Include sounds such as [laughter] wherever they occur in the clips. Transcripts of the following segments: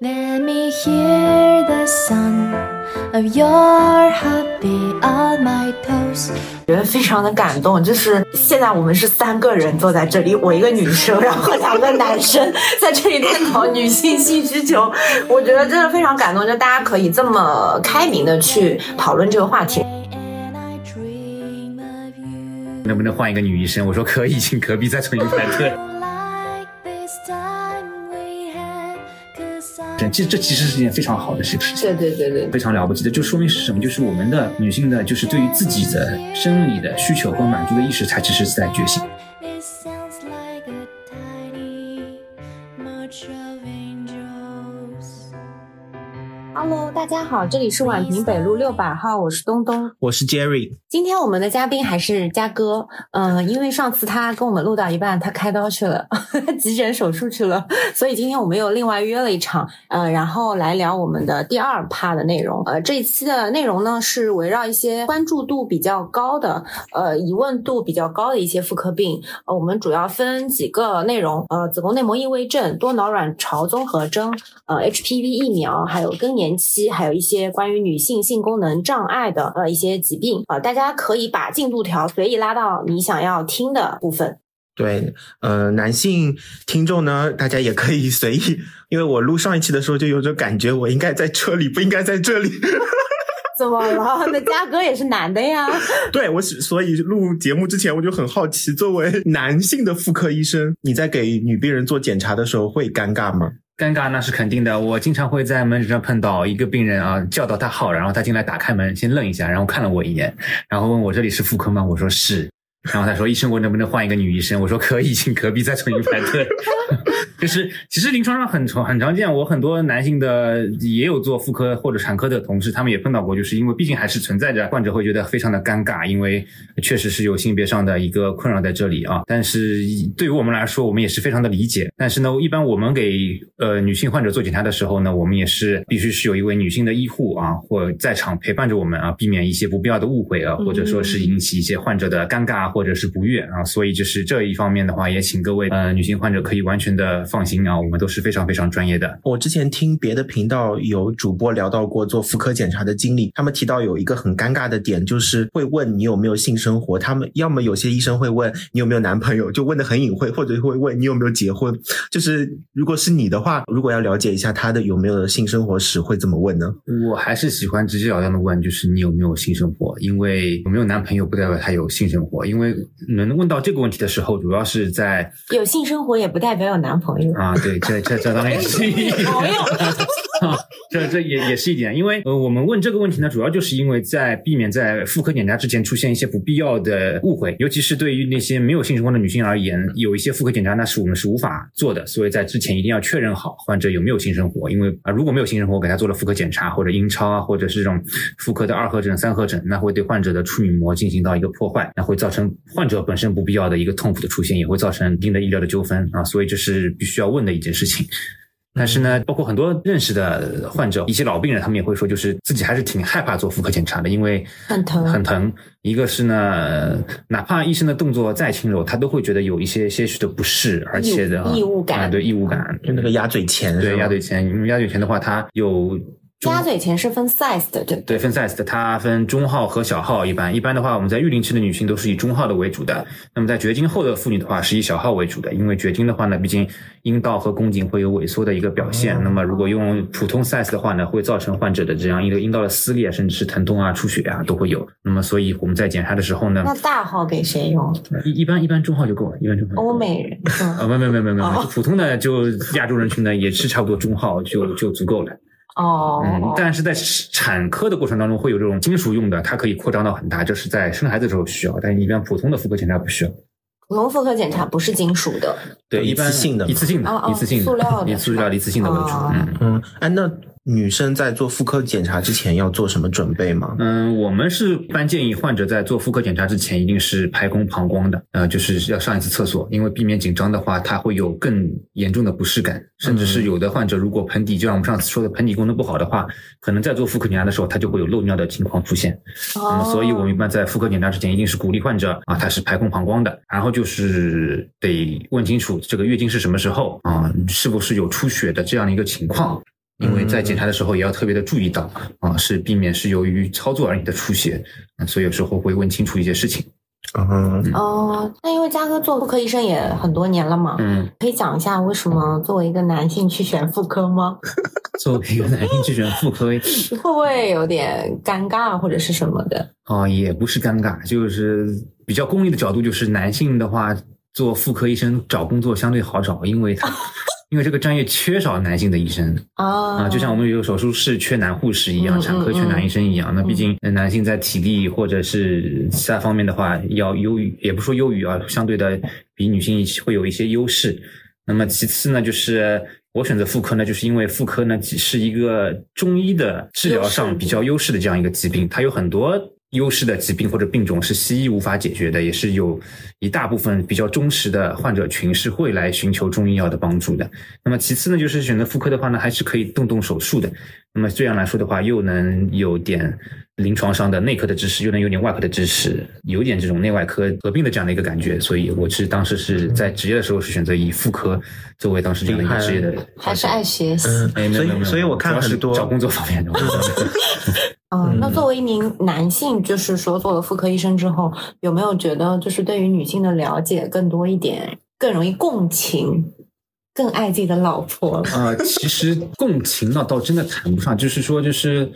Let me hear the sound of your heartbeat on my toes。觉得非常的感动，就是现在我们是三个人坐在这里，我一个女生，然后两个男生在这里探讨女性性需求，我觉得真的非常感动，就大家可以这么开明的去讨论这个话题。And I dream of you. 能不能换一个女医生？我说可以，请隔壁再重新排队。这这其实是件非常好的事情。对对对对，非常了不起的，就说明是什么？就是我们的女性的，就是对于自己的生理的需求和满足的意识，才只是在觉醒。Hello，大家好，这里是宛平北路六百号，我是东东。我是 Jerry，今天我们的嘉宾还是嘉哥，嗯、因为上次他跟我们录到一半，他开刀去了，[laughs] 急诊手术去了，所以今天我们又另外约了一场，呃，然后来聊我们的第二趴的内容。呃，这一期的内容呢是围绕一些关注度比较高的，呃，疑问度比较高的一些妇科病，呃，我们主要分几个内容，呃，子宫内膜异位症、多囊卵巢综合征，呃，HPV 疫苗，还有更年期，还有一些关于女性性功能障碍的呃一些疾病啊、呃大家可以把进度条随意拉到你想要听的部分。对，呃，男性听众呢，大家也可以随意，因为我录上一期的时候就有种感觉，我应该在这里，不应该在这里。[laughs] 怎么了？那嘉哥也是男的呀。[laughs] 对我是，所以录节目之前我就很好奇，作为男性的妇科医生，你在给女病人做检查的时候会尴尬吗？尴尬那是肯定的，我经常会在门诊上碰到一个病人啊，叫到他号，然后他进来打开门，先愣一下，然后看了我一眼，然后问我这里是妇科吗？我说是。然后他说：“医生，我能不能换一个女医生？”我说：“可以，请隔壁再重新排队。[laughs] ”就是其实临床上很常很常见，我很多男性的也有做妇科或者产科的同事，他们也碰到过，就是因为毕竟还是存在着患者会觉得非常的尴尬，因为确实是有性别上的一个困扰在这里啊。但是对于我们来说，我们也是非常的理解。但是呢，一般我们给呃女性患者做检查的时候呢，我们也是必须是有一位女性的医护啊，或在场陪伴着我们啊，避免一些不必要的误会啊，或者说是引起一些患者的尴尬或者是不悦啊。所以就是这一方面的话，也请各位呃女性患者可以完全的放心啊，我们都是非常非常专业的。我之前听别的频道有主播聊到过做妇科检查的经历，他们提到有一个很尴尬的点，就是会问你有没有性生活。他们要么有些医生会问你有没有男朋友，就问的很隐晦，或者会问你有没有结婚。就是如果是你的话，如果要了解一下他的有没有性生活史，会怎么问呢？我还是喜欢直截了当的问，就是你有没有性生活？因为有没有男朋友不代表他有性生活，因为能问到这个问题的时候，主要是在有性生活也不代表有男朋友。啊，对，这这这当然也是。[laughs] 一点，[laughs] 这这也也是一点，因为呃，我们问这个问题呢，主要就是因为在避免在妇科检查之前出现一些不必要的误会，尤其是对于那些没有性生活的女性而言，有一些妇科检查那是我们是无法做的，所以在之前一定要确认好患者有没有性生活，因为啊、如果没有性生活，给他做了妇科检查或者阴超啊，或者是这种妇科的二合诊、三合诊，那会对患者的处女膜进行到一个破坏，那会造成患者本身不必要的一个痛苦的出现，也会造成一定的医疗的纠纷啊，所以这是必须要问的一件事情。但是呢，包括很多认识的患者，一些老病人，他们也会说，就是自己还是挺害怕做妇科检查的，因为很疼。很疼。一个是呢，哪怕医生的动作再轻柔，他都会觉得有一些些许的不适，而且的异物感。啊，对异物感，就那个鸭嘴钳，对鸭嘴钳，因为鸭嘴钳的话，它有中鸭嘴钳是分 size 的，对不对？对，分 size 的，它分中号和小号。一般一般的话，我们在育龄期的女性都是以中号的为主的。那么在绝经后的妇女的话，是以小号为主的。因为绝经的话呢，毕竟阴道和宫颈会有萎缩的一个表现。那么如果用普通 size 的话呢，会造成患者的这样一个阴道的撕裂，甚至是疼痛啊、出血啊都会有。那么所以我们在检查的时候呢那，大号给谁用？一一般一般中号就够了，一般中号就。欧美人啊，没有，没没没没没，哦普通的就亚洲人群呢，也是差不多中号就就足够了。哦，嗯，但是在产科的过程当中会有这种金属用的，它可以扩张到很大，就是在生孩子的时候需要，但一般普通的妇科检查不需要。普通妇科检查不是金属的，对，一次性的一次性的一次性的，塑料的以塑料的一次性的为主。哦嗯嗯，哎，那女生在做妇科检查之前要做什么准备吗？嗯，我们是一般建议患者在做妇科检查之前，一定是排空膀胱的，呃，就是要上一次厕所，因为避免紧张的话，它会有更严重的不适感，甚至是有的患者如果盆底，就像我们上次说的盆底功能不好的话，可能在做妇科检查的时候，他就会有漏尿的情况出现。那么，哦，所以我们一般在妇科检查之前，一定是鼓励患者啊，他是排空膀胱的，然后就是得问清楚这个月经是什么时候啊，是不是有出血的这样的一个情况。因为在检查的时候也要特别的注意到啊，是避免是由于操作而引的出血，嗯所以有时候会问清楚一些事情。嗯，哦，那因为嘉哥做妇科医生也很多年了嘛，嗯，可以讲一下为什么作为一个男性去选妇科吗？[laughs] 作为一个男性去选妇科，[laughs] 会不会有点尴尬或者是什么的？哦，也不是尴尬，就是比较功利的角度，就是男性的话做妇科医生找工作相对好找，因为他因为这个专业缺少男性的医生啊啊，就像我们有手术室缺男护士一样，嗯产科缺男医生一样。那毕竟呃男性在体力或者是其他方面的话要优于，也不说优于啊，相对的比女性会有一些优势。那么其次呢，就是我选择妇科呢，就是因为妇科呢是一个中医的治疗上比较优势的这样一个疾病，它有很多优势的疾病或者病种是西医无法解决的，也是有一大部分比较忠实的患者群是会来寻求中医药的帮助的。那么其次呢，就是选择妇科的话呢，还是可以动动手术的。那么这样来说的话，又能有点临床上的内科的知识，又能有点外科的知识，有点这种内外科合并的这样的一个感觉。所以我是当时是在职业的时候是选择以妇科作为当时这样的一个职业的还是爱学习？所以所以我看很多找工作方面的。[laughs] 嗯，那作为一名男性，就是说做了妇科医生之后，有没有觉得就是对于女性的了解更多一点，更容易共情，更爱自己的老婆？呃，其实 [laughs] 共情呢，倒真的谈不上，就是说，就是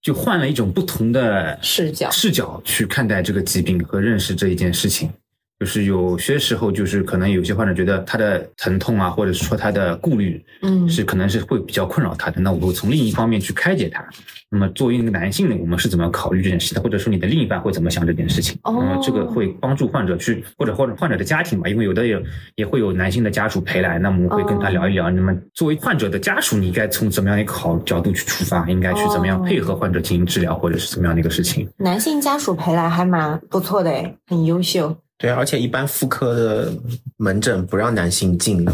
就换了一种不同的视角视角去看待这个疾病和认识这一件事情。就是有些时候，就是可能有些患者觉得他的疼痛啊，或者是说他的顾虑，嗯是可能是会比较困扰他的。那我会从另一方面去开解他。那么作为一个男性呢，我们是怎么考虑这件事的，或者说你的另一半会怎么想这件事情？哦那么这个会帮助患者去，或者或者患者的家庭吧，因为有的也也会有男性的家属陪来，那么我们会跟他聊一聊。那么作为患者的家属，你应该从怎么样一个好角度去出发？应该去怎么样配合患者进行治疗，或者是怎么样的一个事情？男性家属陪来还蛮不错的诶，很优秀。对，而且一般妇科的门诊不让男性进的。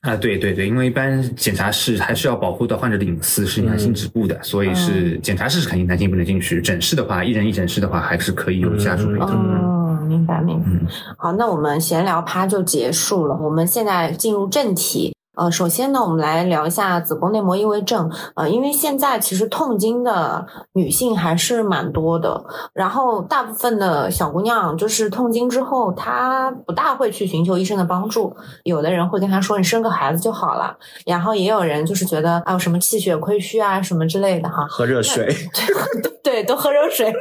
啊，对对对，因为一般检查室还是要保护到患者的隐私，是男性止步的，所以是检查室是肯定男性不能进去。诊室的话，一人一诊室的话，还是可以有家属陪同的。哦，明白明白。嗯好，那我们闲聊趴就结束了，我们现在进入正题。呃，首先呢，我们来聊一下子宫内膜异位症。呃，因为现在其实痛经的女性还是蛮多的，然后大部分的小姑娘就是痛经之后，她不大会去寻求医生的帮助。有的人会跟她说：“你生个孩子就好了。”然后也有人就是觉得啊，有什么气血亏虚啊什么之类的哈。[laughs] 喝热水，对，多喝热水。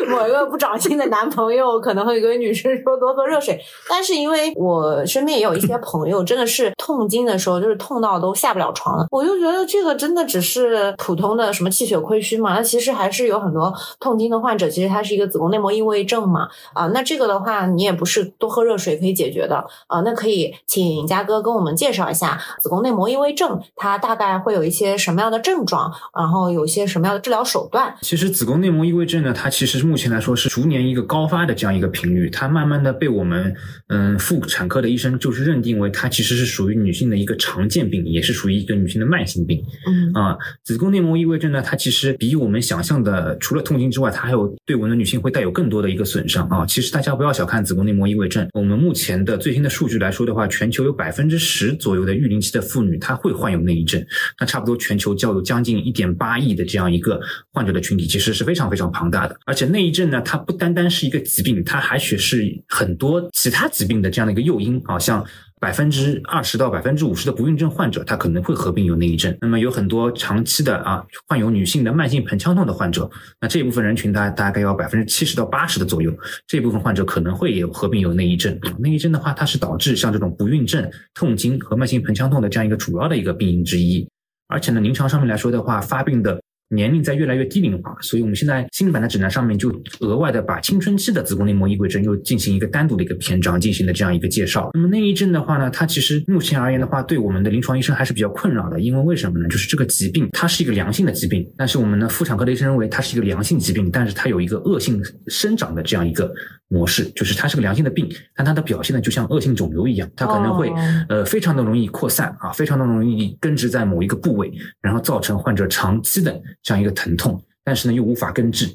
[laughs] 某一个不长心的男朋友可能会跟女生说多喝热水，但是因为我身边也有一些朋友，真的是痛经的时候就是痛到都下不了床了，我就觉得这个真的只是普通的什么气血亏虚嘛，那其实还是有很多痛经的患者，其实他是一个子宫内膜异位症嘛，啊，那这个的话你也不是多喝热水可以解决的，啊，那可以请嘉哥跟我们介绍一下子宫内膜异位症，它大概会有一些什么样的症状，然后有一些什么样的治疗手段。其实子宫内膜异位症呢，它其实是目前来说是逐年一个高发的这样一个频率，它慢慢的被我们嗯妇产科的医生就是认定为它其实是属于女性的一个常见病，也是属于一个女性的慢性病。嗯啊，子宫内膜异位症呢，它其实比我们想象的，除了痛经之外，它还有对我们的女性会带有更多的一个损伤啊。其实大家不要小看子宫内膜异位症，我们目前的最新的数据来说的话，全球有百分之十左右的育龄期的妇女她会患有内异症，那差不多全球就有将近一点八亿的这样一个患者的群体，其实是非常非常庞大的。而且内内异症呢，它不单单是一个疾病，它还许是很多其他疾病的这样的一个诱因啊，像。百分之二十到百分之五十的不孕症患者，他可能会合并有内异症。那么有很多长期的啊患有女性的慢性盆腔痛的患者，那这部分人群大大概要百分之七十到八十的左右，这部分患者可能会有合并有内异症。内异症的话，它是导致像这种不孕症、痛经和慢性盆腔痛的这样一个主要的一个病因之一。而且呢，临床上面来说的话，发病的年龄在越来越低龄化，所以我们现在新版的指南上面就额外的把青春期的子宫内膜异位症又进行一个单独的一个篇章进行了这样一个介绍。那么内异症的话呢，它其实目前而言的话，对我们的临床医生还是比较困扰的，因为为什么呢？就是这个疾病它是一个良性的疾病，但是我们的妇产科的医生认为它是一个良性疾病，但是它有一个恶性生长的这样一个模式，就是它是个良性的病，但它的表现呢就像恶性肿瘤一样，它可能会、哦呃非常的容易扩散啊，非常的容易根植在某一个部位，然后造成患者长期的这样一个疼痛，但是呢又无法根治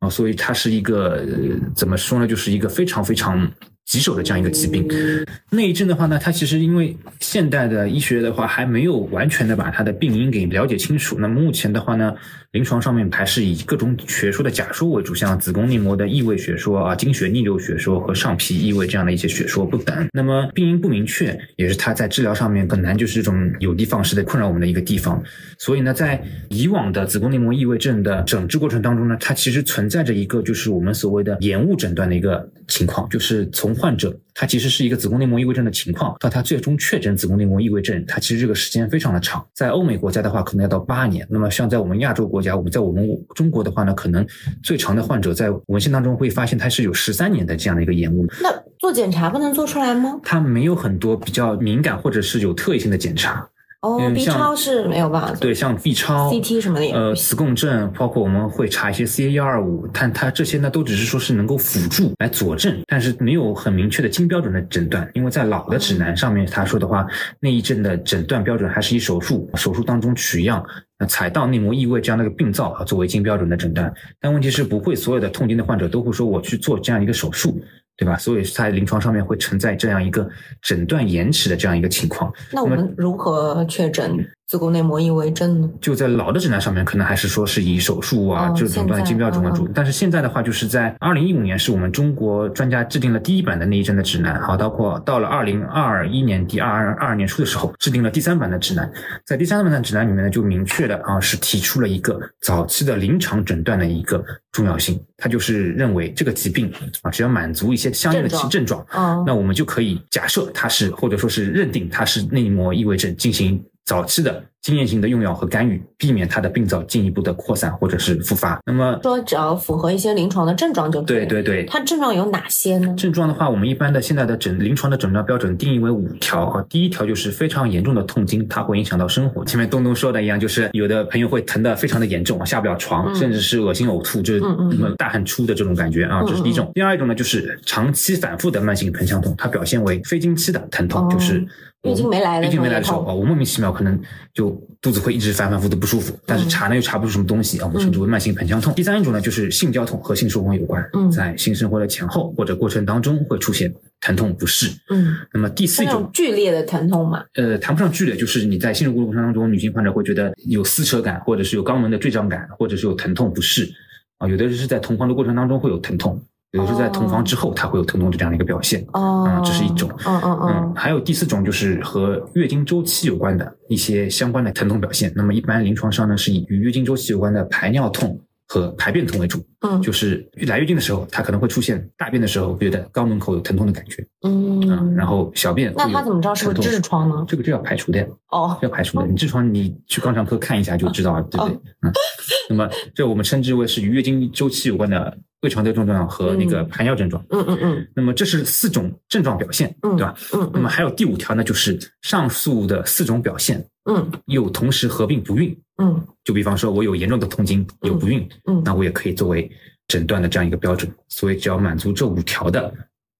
啊，所以它是一个、怎么说呢，就是一个非常非常棘手的这样一个疾病。内症的话呢，它其实因为现代的医学的话还没有完全的把它的病因给了解清楚。那么目前的话呢，临床上面还是以各种学说的假说为主，像子宫内膜的异位学说啊、经血逆流学说和上皮异位这样的一些学说不等。那么病因不明确，也是它在治疗上面很难，就是这种有的放矢的困扰我们的一个地方。所以呢，在以往的子宫内膜异位症的诊治过程当中呢，它其实存在着一个就是我们所谓的延误诊断的一个情况，就是从患者他其实是一个子宫内膜异位症的情况，到它最终确诊子宫内膜异位症，它其实这个时间非常的长。在欧美国家的话，可能要到八年。那么像在我们亚洲国家，我们在我们中国的话呢，可能最长的患者在文献当中会发现它是有十三年的这样的一个延误。那做检查不能做出来吗？它没有很多比较敏感或者是有特异性的检查。哦嗯，B 超是没有办法做，对，像 B 超、CT 什么的呃，磁共振，包括我们会查一些 CA 幺二五，但它这些呢都只是说是能够辅助来佐证，但是没有很明确的金标准的诊断。因为在老的指南上面，他说的话，内异症的诊断标准还是以手术，手术当中取样。那采到内膜异位这样的一个病灶啊，作为金标准的诊断，但问题是不会所有的痛经的患者都会说我去做这样一个手术，对吧？所以在临床上面会存在这样一个诊断延迟的这样一个情况。那我们如何确诊子宫内膜异位症呢？就在老的指南上面，可能还是说是以手术啊、哦这种断的金标准为主。但是现在的话，就是在二零一五年，是我们中国专家制定了第一版的内痔症的指南，好，包括到了二零二一年第、二二二年初的时候，制定了第三版的指南。在第三版的指南里面呢，就明确的啊是提出了一个早期的临床诊断的一个重要性。它就是认为这个疾病啊，只要满足一些相应的症症状，嗯，那我们就可以假设它是，或者说是认定它是内膜异位症，进行早期的经验性的用药和干预，避免它的病灶进一步的扩散或者是复发。那么，说只要符合一些临床的症状就可以。对对对，它症状有哪些呢？症状的话，我们一般的现在的诊临床的诊断标准定义为五条啊。第一条就是非常严重的痛经，它会影响到生活。前面东东说的一样，就是有的朋友会疼得非常的严重，下不了床，嗯甚至是恶心呕吐，就是嗯大汗出的这种感觉啊，嗯这是第一种。第二一种呢，就是长期反复的慢性盆腔痛，它表现为非经期的疼痛，哦就是月经没来的月经没来的时候也痛时候啊，我莫名其妙可能就肚子会一直反反复复的不舒服，但是嗯查呢又查不出什么东西啊，我们称之为慢性盆腔痛。第三一种呢，就是性交痛和性生活有关，嗯在性生活的前后或者过程当中会出现疼痛不适。嗯，那么第四种，剧烈的疼痛嘛？呃，谈不上剧烈，就是你在性生活过程当中，女性患者会觉得有撕扯感，或者是有肛门的坠胀感，或者是有疼痛不适啊。有的人是在同房的过程当中会有疼痛，有的是在同房之后它会有疼痛的这样的一个表现。哦，啊这是一种嗯嗯嗯，嗯，还有第四种就是和月经周期有关的一些相关的疼痛表现。那么一般临床上呢是以与月经周期有关的排尿痛和排便痛为主。嗯就是来月经的时候，它可能会出现大便的时候觉得肛门口有疼痛的感觉啊，嗯，然后小便那他怎么知道是不是痔疮呢？这个就要排除的，哦，要排除的。你痔疮你去肛肠科看一下就知道了，对不对？嗯，那么这我们称之为是与月经周期有关的胃肠的症状和那个排尿症状。嗯嗯嗯那么这是四种症状表现，嗯对吧？嗯嗯那么还有第五条呢，就是上述的四种表现嗯又同时合并不孕。嗯就比方说，我有严重的痛经，有不孕，嗯那我也可以作为诊断的这样一个标准。所以只要满足这五条的，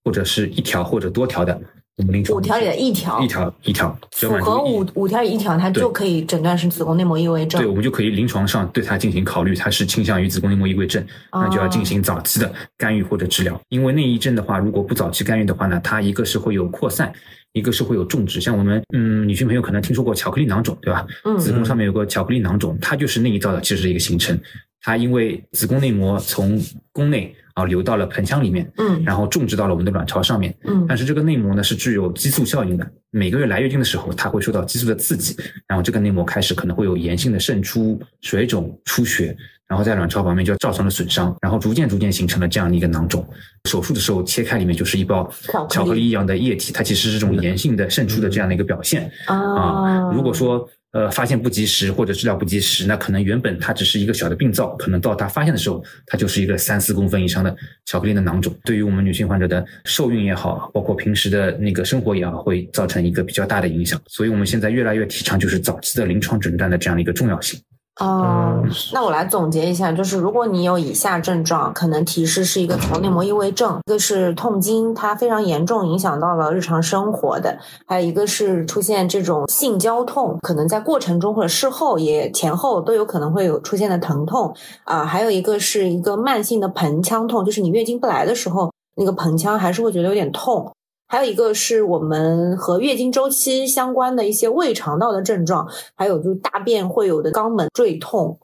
或者是一条或者多条的，我们临床五条里的一条一条一条，只要符合满足一五五条里一条，它就可以诊断是子宫内膜异位症对，。我们就可以临床上对它进行考虑，它是倾向于子宫内膜异位症，那就要进行早期的干预或者治疗。因为内异症的话，如果不早期干预的话呢，它一个是会有扩散，一个是会有种植。像我们嗯，女性朋友可能听说过巧克力囊肿，对吧？嗯子宫上面有个巧克力囊肿，它就是内异造的其实是一个形成。它因为子宫内膜从宫内啊流到了盆腔里面，嗯。然后种植到了我们的卵巢上面，嗯。但是这个内膜呢是具有激素效应的，每个月来月经的时候，它会受到激素的刺激，然后这个内膜开始可能会有炎性的渗出、水肿、出血，然后在卵巢表面就造成了损伤，然后逐渐逐渐形成了这样的一个囊肿。手术的时候切开里面就是一包巧克力一样的液体，它其实是这种炎性的渗出的这样的一个表现啊啊。如果说呃发现不及时或者治疗不及时，那可能原本它只是一个小的病灶，可能到它发现的时候，它就是一个三四公分以上的巧克力的囊肿。对于我们女性患者的受孕也好，包括平时的那个生活也好，会造成一个比较大的影响。所以我们现在越来越提倡就是早期的临床诊断的这样的一个重要性。哦嗯，那我来总结一下，就是如果你有以下症状，可能提示是一个头内膜异位症，一个是痛经，它非常严重，影响到了日常生活的；还有一个是出现这种性交痛，可能在过程中或者事后也前后都有可能会有出现的疼痛啊、还有一个是一个慢性的盆腔痛，就是你月经不来的时候。那个盆腔还是会觉得有点痛。还有一个是我们和月经周期相关的一些胃肠道的症状，还有就大便会有的肛门坠痛，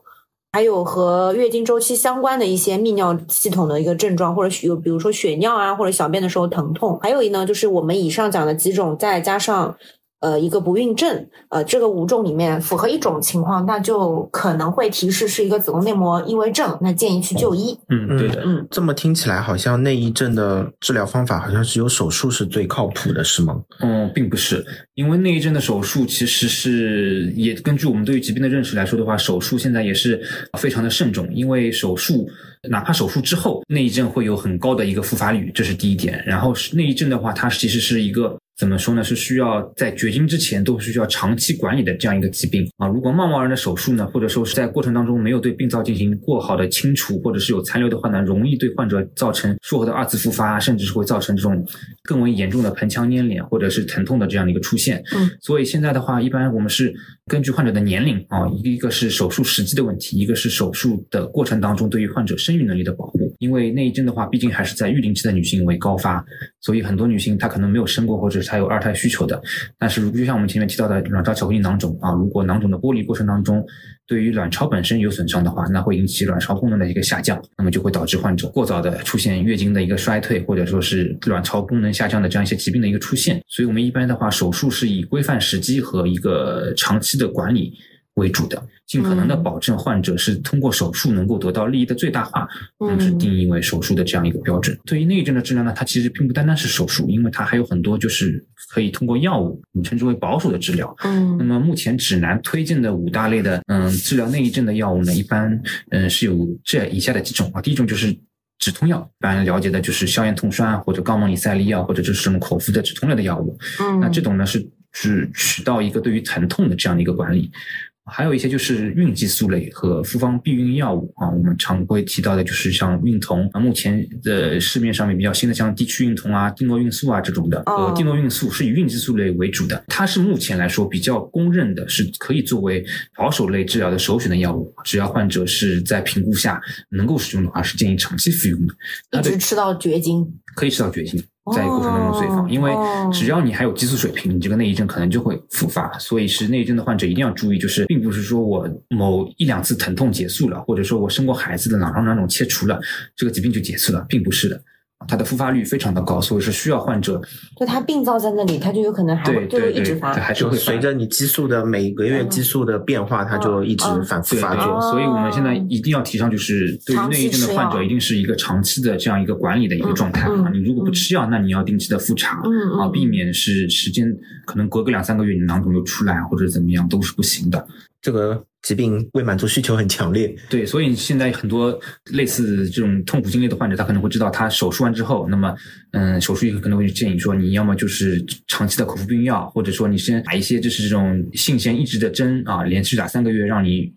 还有和月经周期相关的一些泌尿系统的一个症状，或者有比如说血尿啊，或者小便的时候疼痛。还有一呢，就是我们以上讲的几种，再加上。呃，一个不孕症，呃，这个五种里面符合一种情况，那就可能会提示是一个子宫内膜异位症，那建议去就医。嗯，对的，嗯，这么听起来，好像内异症的治疗方法好像只有手术是最靠谱的，是吗？嗯，并不是，因为内异症的手术其实是也根据我们对于疾病的认识来说的话，手术现在也是非常的慎重，因为手术哪怕手术之后，内异症会有很高的一个复发率，这是第一点。然后内异症的话，它其实是一个。怎么说呢？是需要在绝经之前都是需要长期管理的这样一个疾病啊。如果贸贸然的手术呢，或者说是在过程当中没有对病灶进行过好的清除，或者是有残留的话呢，容易对患者造成术后的二次复发，甚至是会造成这种更为严重的盆腔粘连或者是疼痛的这样的一个出现。嗯，所以现在的话，一般我们是根据患者的年龄啊，一个是手术时机的问题，一个是手术的过程当中对于患者生育能力的保护。因为内异症的话，毕竟还是在育龄期的女性为高发，所以很多女性她可能没有生过，或者是还有二胎需求的。但是如就像我们前面提到的卵巢巧克力囊肿啊，如果囊肿的剥离过程当中对于卵巢本身有损伤的话，那会引起卵巢功能的一个下降，那么就会导致患者过早的出现月经的一个衰退，或者说是卵巢功能下降的这样一些疾病的一个出现。所以我们一般的话，手术是以规范时机和一个长期的管理。为主的，尽可能的保证患者是通过手术能够得到利益的最大化，我们是定义为手术的这样一个标准。对于内症的治疗呢，它其实并不单单是手术，因为它还有很多就是可以通过药物，我们称之为保守的治疗。嗯，那么目前指南推荐的五大类的嗯治疗内症的药物呢，一般嗯是有这以下的几种啊，第一种就是止痛药，一般了解的就是消炎痛栓或者高锰里塞利药，或者就是什么口服的止痛类的药物。嗯，那这种呢是只起到一个对于疼痛的这样的一个管理。还有一些就是孕激素类和复方避孕药物啊，我们常规提到的就是像孕酮啊，目前的市面上面比较新的像地区孕酮啊、地诺孕素啊这种的，呃，地诺孕素是以孕激素类为主的，它是目前来说比较公认的，是可以作为保守类治疗的首选的药物，只要患者是在评估下能够使用的话，是建议长期服用的，一直吃到绝经，可以吃到绝经。在过程当中随访，因为只要你还有激素水平，你这个内异症可能就会复发。所以是内异症的患者一定要注意，就是并不是说我某一两次疼痛结束了，或者说我生过孩子的囊囊肿切除了，这个疾病就结束了，并不是的。它的复发率非常的高，所以是需要患者。就它病灶在那里，它就有可能还会就会一直发，还是会随着你激素的每个月激素的变化，它就一直反复发作。所以我们现在一定要提倡，就是对于内异症的患者，一定是一个长期的这样一个管理的一个状态啊。你如果不吃药，那你要定期的复查啊，避免是时间可能隔个两三个月，你囊肿就出来或者怎么样都是不行的。这个。疾病未满足需求很强烈，对，所以现在很多类似这种痛苦经历的患者，他可能会知道，他手术完之后，那么，嗯，手术以后可能会建议说，你要么就是长期的口服避孕药，或者说你先打一些就是这种性腺抑制的针啊，连续打三个月，让你。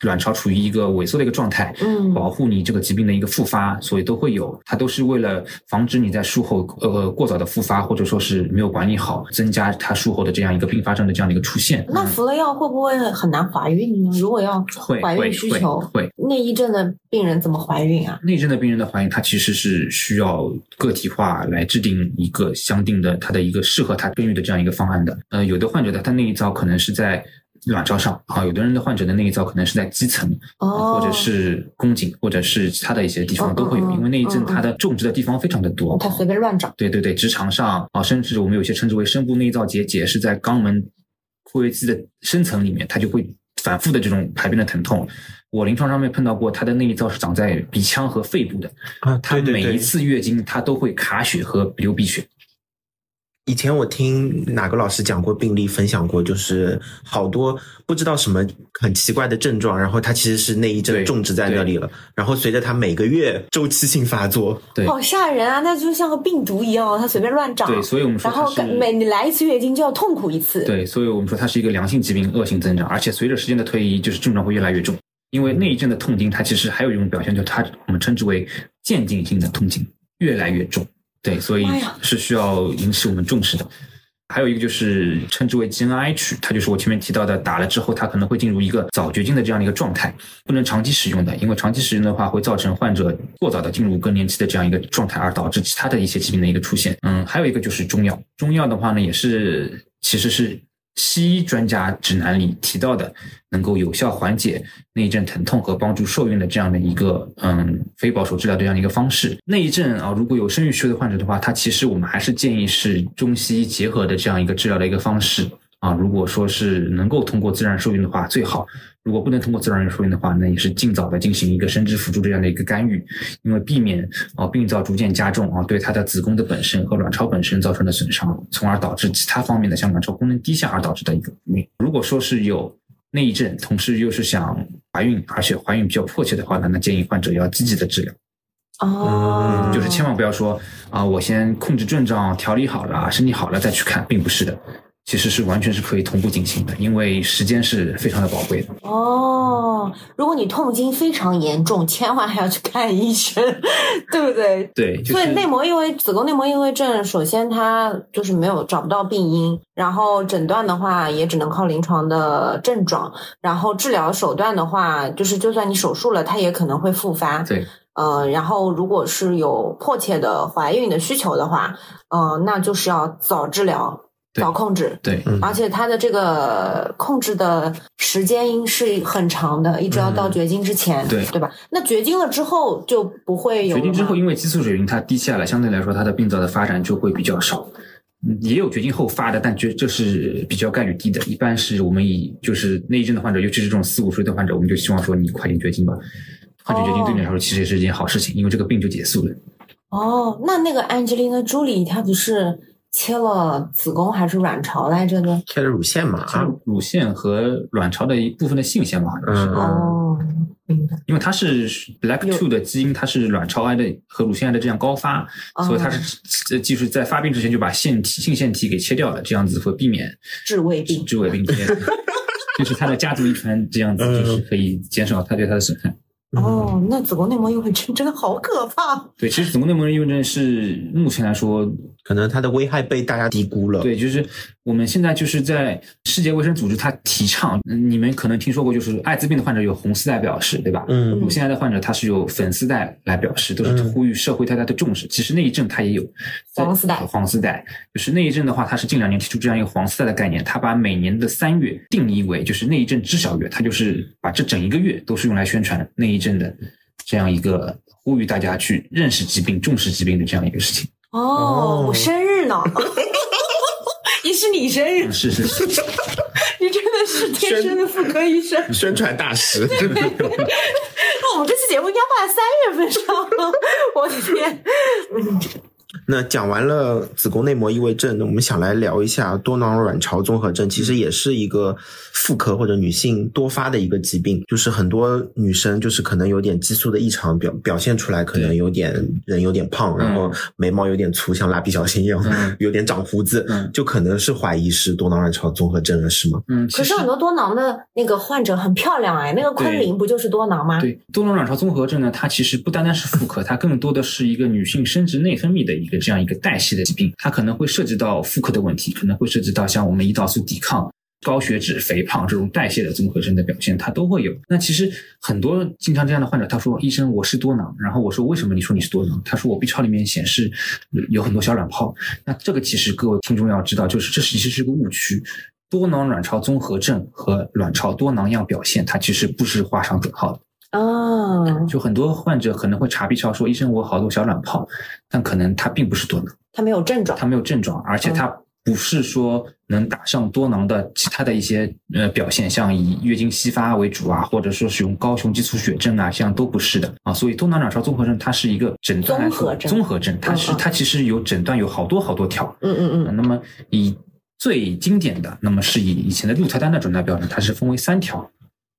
卵巢处于一个萎缩的一个状态，嗯，保护你这个疾病的一个复发，所以都会有，它都是为了防止你在术后呃过早的复发，或者说是没有管理好，增加它术后的这样一个并发症的这样的一个出现。那服了药会不会很难怀孕呢？如果要怀孕需求，会内异症的病人怎么怀孕啊？内症的病人的怀孕，它其实是需要个体化来制定一个相定的它的一个适合他备孕的这样一个方案的。呃，有的患者的他内一灶可能是在。卵巢上啊，有的人的患者的内异灶可能是在基层，或者是宫颈，或者是其他的一些地方都会有，因为内异症它的种植的地方非常的多，它随便乱长。对对对，直肠上啊，甚至我们有些称之为深部内异灶结节，是在肛门括约肌的深层里面，它就会反复的这种排便的疼痛。我临床上面碰到过，它的内异灶是长在鼻腔和肺部的啊，它每一次月经它都会卡血和流鼻血。以前我听哪个老师讲过病例，分享过，就是好多不知道什么很奇怪的症状，然后他其实是那一阵种植在那里了，然后随着他每个月周期性发作，对，好吓人啊！那就像个病毒一样，它随便乱长。对，所以我们说，然后每你来一次月经就要痛苦一次。对，所以我们说它是一个良性疾病恶性增长，而且随着时间的推移，就是症状会越来越重。因为那一阵的痛经，它其实还有一种表现，就它我们称之为渐进性的痛经，越来越重。对，所以是需要引起我们重视的。还有一个就是称之为 GNIH 它就是我前面提到的，打了之后它可能会进入一个早绝经的这样的一个状态，不能长期使用的，因为长期使用的话会造成患者过早的进入更年期的这样一个状态，而导致其他的一些疾病的一个出现。嗯，还有一个就是中药，中药的话呢也是其实是。西医专家指南里提到的，能够有效缓解内症疼痛和帮助受孕的这样的一个嗯非保守治疗的这样的一个方式。内症啊，如果有生育需求的患者的话，他其实我们还是建议是中西医结合的这样一个治疗的一个方式。啊，如果说是能够通过自然受孕的话，最好；如果不能通过自然受孕的话，那也是尽早的进行一个生殖辅助这样的一个干预，因为避免啊病灶逐渐加重啊，对它的子宫的本身和卵巢本身造成的损伤，从而导致其他方面的像卵巢功能低下而导致的一个不孕。如果说是有内异症，同时又是想怀孕，而且怀孕比较迫切的话呢，那建议患者要积极的治疗。哦，就是千万不要说啊，我先控制症状，调理好了，身体好了再去看，并不是的。其实是完全是可以同步进行的，因为时间是非常的宝贵的。哦，如果你痛经非常严重，千万还要去看医生，对不对？对，所以内膜异位、子宫内膜异位症，首先它就是没有找不到病因，然后诊断的话也只能靠临床的症状，然后治疗手段的话，就是就算你手术了，它也可能会复发。对，呃，然后如果是有迫切的怀孕的需求的话，呃，那就是要早治疗。早控制，对，而且它的这个控制的时间是很长的，一直要到绝经之前，对对吧？那绝经了之后就不会有绝经之后，因为激素水平它低下了，相对来说它的病灶的发展就会比较少。也有绝经后发的，但绝这是比较概率低的。一般是我们以就是内症的患者，尤其是这种四五岁的患者，我们就希望说你快点绝经吧。快点绝经对你来说其实也是一件好事情，因为这个病就结束了。哦，那那个 Angelina Jolie 她不是？切了子宫还是卵巢来着呢？切了乳腺嘛，啊，乳腺和卵巢的一部分的性腺嘛，好像是。哦，明白。因为它是 Black Two 的基因，它是卵巢癌的和乳腺癌的这样高发，所以它是就是在发病之前就把腺体性腺体给切掉了，这样子会避免治胃病。治胃病，就是它的家族遗传，这样子就是可以减少它对它的损害。哦，那子宫内膜异位症真的好可怕。对，其实子宫内膜异位症是目前来说。可能它的危害被大家低估了。对，就是我们现在就是在世界卫生组织，它提倡，你们可能听说过，就是艾滋病的患者有红丝带表示，对吧？嗯。乳腺癌的患者他是有粉丝带来表示，都是呼吁社会大家的重视。其实那一阵它也有黄丝带，黄丝带就是那一阵的话，它是近两年提出这样一个黄丝带的概念，它把每年的三月定义为就是那一阵知晓月，它就是把这整一个月都是用来宣传那一阵的这样一个呼吁大家去认识疾病、重视疾病的这样一个事情。哦，我生日呢，[laughs] 也是你生日，是是是，[laughs] 你真的是天生的妇科医生，[laughs] 宣传大使。那我们这期节目应该放在三月份上，我的天，嗯。那讲完了子宫内膜异位症，那我们想来聊一下多囊卵巢综合症，其实也是一个妇科或者女性多发的一个疾病，就是很多女生就是可能有点激素的异常表表现出来，可能有点人有点胖，然后眉毛有点粗，像蜡笔小新一样，[laughs] 有点长胡子，就可能是怀疑是多囊卵巢综合症了，是吗？嗯，可是很多多囊的那个患者很漂亮哎，那个昆凌不就是多囊吗？对，多囊卵巢综合症呢，它其实不单单是妇科，它更多的是一个女性生殖内分泌的。一个这样一个代谢的疾病，它可能会涉及到妇科的问题，可能会涉及到像我们胰岛素抵抗、高血脂、肥胖这种代谢的综合征的表现，它都会有。那其实很多经常这样的患者，他说：“医生，我是多囊。”然后我说：“为什么你说你是多囊？”他说：“我 B 超里面显示有很多小卵泡。”那这个其实各位听众要知道，就是这其实是个误区。多囊卵巢综合症和卵巢多囊样表现，它其实不是画上等号的。哦，就很多患者可能会查 B 超说医生我好多小卵泡，但可能他并不是多囊，他没有症状，他没有症状，而且他不是说能打上多囊的其他的一些呃表现，像以月经稀发为主啊，或者说使用高雄激素血症啊，这样都不是的。啊。所以多囊卵巢综合症它是一个诊断综合症，综合症，它是它其实有诊断有好多好多条，嗯嗯嗯。那么以最经典的，那么是以以前的鹿特丹的诊断标准，它是分为三条。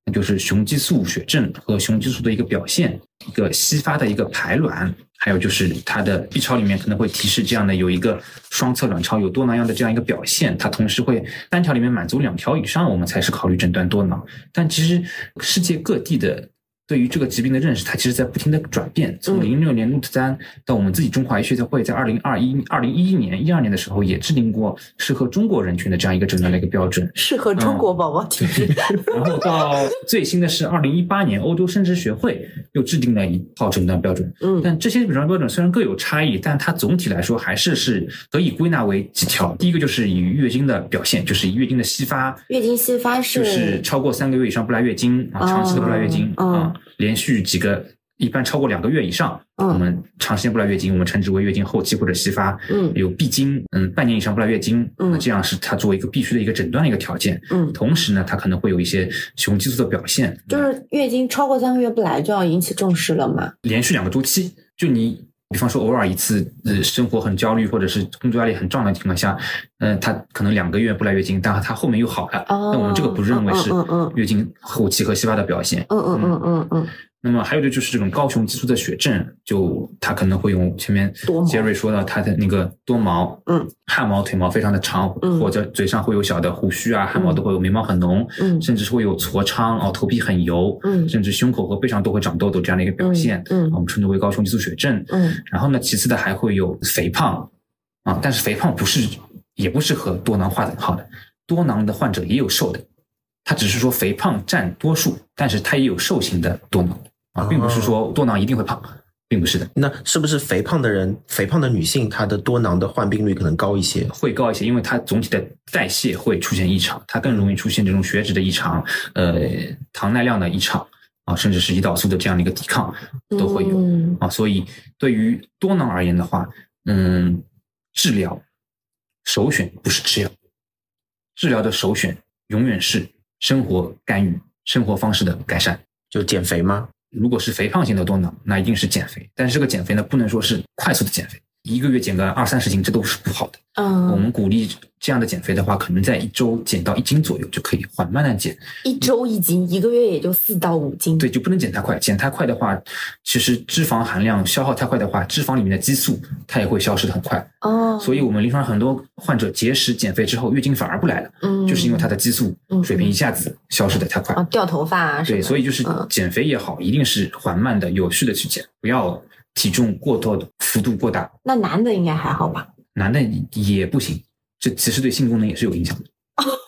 那就是雄激素血症和雄激素的一个表现，一个稀发的一个排卵，还有就是它的 B 超里面可能会提示这样的有一个双侧卵巢有多囊样的这样一个表现，它同时会单条里面满足两条以上，我们才是考虑诊断多囊。但其实世界各地的对于这个疾病的认识，它其实在不停的转变。从嗯零六年鹿特丹到我们自己中华医学会，在二零二一、二零一一年、一二年的时候，也制定过适合中国人群的这样一个诊断的一个标准。适合中国宝宝体质。然后到最新的是二零一八年，欧洲生殖学会又制定了一套诊断标准。嗯但这些诊断标准虽然各有差异，但它总体来说还是是可以归纳为几条。第一个就是以月经的表现，就是以月经的稀发，月经稀发是就是超过三个月以上不来月经啊，哦长期的不来月经嗯啊，连续几个。一般超过两个月以上，嗯我们长时间不来月经，我们称之为月经后期或者稀发。嗯有闭经，嗯，半年以上不来月经，嗯那这样是它作为一个必须的一个诊断的一个条件。嗯，同时呢，它可能会有一些雄激素的表现，就是月经超过三个月不来就要引起重视了嘛？连续两个周期，就你。比方说，偶尔一次，呃，生活很焦虑，或者是工作压力很重的情况下，嗯、他可能两个月不来月经，但他后面又好了，哦那我们这个不认为是月经后期和稀发的表现。嗯嗯嗯嗯嗯，那么还有的就是这种高雄激素的血症，就它可能会用前面杰瑞说到他的那个多毛，嗯，汗毛、腿毛非常的长，嗯。或者嘴上会有小的胡须啊，汗毛都会有，眉毛很浓，嗯。甚至是会有痤疮哦，头皮很油，嗯。甚至胸口和背上都会长痘痘这样的一个表现，嗯嗯我们称之为高雄激素血症。嗯。然后呢，其次的还会有肥胖啊，但是肥胖不是也不是和多囊划等号的，多囊的患者也有瘦的，他只是说肥胖占多数，但是他也有瘦型的多囊啊，并不是说多囊一定会胖，并不是的，那是不是肥胖的人、肥胖的女性，她的多囊的患病率可能高一些？会高一些，因为她总体的代谢会出现异常，她更容易出现这种血脂的异常，呃，糖耐量的异常啊，甚至是胰岛素的这样的一个抵抗都会有。嗯啊，所以对于多囊而言的话，嗯，治疗首选不是吃药，治疗的首选永远是生活干预、生活方式的改善。就减肥吗？如果是肥胖型的多囊，那一定是减肥，但是这个减肥呢，不能说是快速的减肥，一个月减个二三十斤，这都是不好的。嗯我嗯，们鼓励这样的减肥的话，可能在一周减到一斤左右就可以缓慢的减，一周一斤，一个月也就四到五斤。对，就不能减太快。减太快的话，其实脂肪含量消耗太快的话，脂肪里面的激素它也会消失的很快。哦，所以我们临床上很多患者节食减肥之后，月经反而不来了，嗯就是因为他的激素嗯水平一下子消失的太快。啊掉头发啊什么对，所以就是嗯减肥也好，一定是缓慢的、有序的去减，不要体重过多的幅度过大。那男的应该还好吧？男的也不行，这其实对性功能也是有影响的。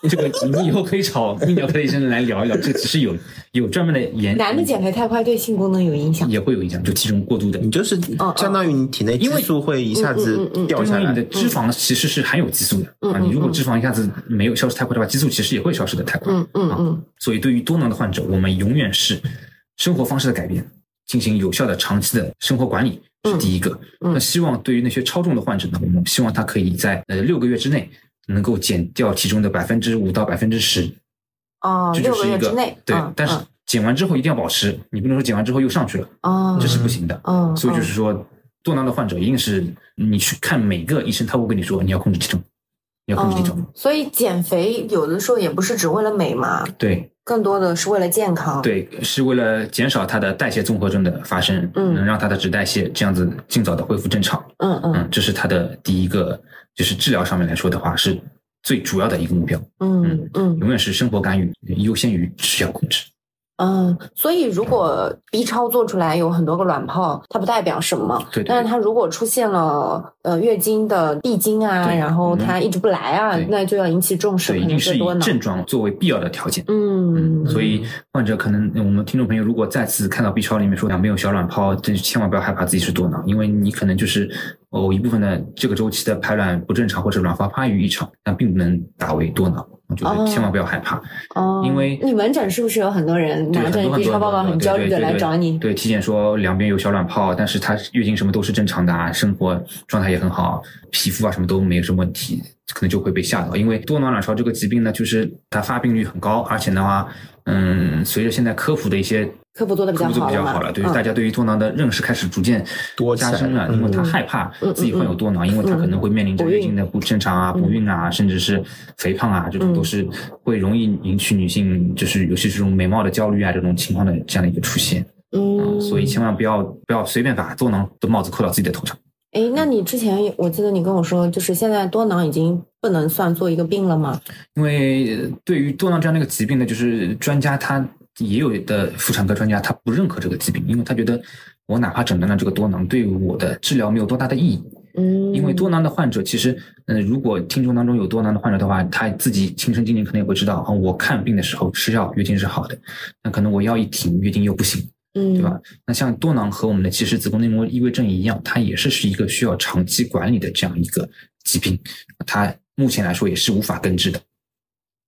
这个你们以后可以找泌尿科的医生来聊一聊，这其实有有专门的研，男的减肥太快对性功能有影响。也会有影响，就体重过度的。你就是哦相当于你体内激因为素会一下子掉下来因为你的。脂肪其实是含有激素的啊，你如果嗯脂肪一下子没有消失太快的话，激素其实也会消失的太快。嗯嗯嗯所以对于多囊的患者，我们永远是生活方式的改变，进行有效的长期的生活管理是第一个。嗯那希望对于那些超重的患者呢，我们希望他可以在呃六个月之内能够减掉体重的百分之五到百分之十，哦，这六就是一个对嗯。但是嗯减完之后一定要保持，你不能说减完之后又上去了，哦，这是不行的。嗯，所以就嗯是说，多囊的患者一定是你去看每个医生，他会跟你说你要控制体重，你要控制体重。嗯所以减肥有的时候也不是只为了美嘛，对更多的是为了健康。，对，是为了减少它的代谢综合症的发生，嗯能让它的脂代谢这样子尽早的恢复正常。嗯嗯嗯，这是它的第一个，就是治疗上面来说的话，是最主要的一个目标，嗯嗯永远是生活干预优先于吃药控制。嗯。所以如果 B 超做出来有很多个卵泡，它不代表什么。对对但是它如果出现了呃月经的闭经啊，然后嗯它一直不来啊对，那就要引起重视，一定是以。症状作为必要的条件。嗯，所以患者可能我们听众朋友如果再次看到 B 超里面说两边有小卵泡，这千万不要害怕自己是多囊，因为你可能就是哦一部分的这个周期的排卵不正常或者卵巢发育异常，但并不能打为多囊，我觉哦得千万不要害怕。哦，因为你门诊是不是有很多人拿着 B 多超报告很焦虑的来找你？对，体检说两边有小卵泡，但是她月经什么都是正常的啊，生活状态也很好，皮肤啊什么都没有什么问题，可能就会被吓到。因为多囊卵巢这个疾病呢，就是它发病率很高，而且的话，嗯，随着现在科普的一些科普做的比较科普做好了比较好了，对于嗯。大家对于多囊的认识开始逐渐多加深了，嗯。因为他嗯害怕嗯自己患有多囊，因为他可能会面临着月经的不正常啊、嗯不孕啊，甚至是肥胖啊，这种嗯。都是会容易引起女性就是尤其是这种美貌的焦虑啊这种情况的这样的一个出现。嗯，所以千万不要不要随便把多囊的帽子扣到自己的头上。哎，那你之前我记得你跟我说，就是现在多囊已经不能算做一个病了吗？因为呃对于多囊这样的一个疾病呢，就是专家他也有的妇产科专家他不认可这个疾病，因为他觉得我哪怕诊断了这个多囊，对我的治疗没有多大的意义。嗯，因为多囊的患者，其实，嗯、如果听众当中有多囊的患者的话，他自己亲身经历可能也会知道啊，我看病的时候吃药，月经是好的，那可能我药一停，月经又不行，嗯，对吧？那像多囊和我们的其实子宫内膜异位症一样，它也是是一个需要长期管理的这样一个疾病，它目前来说也是无法根治的。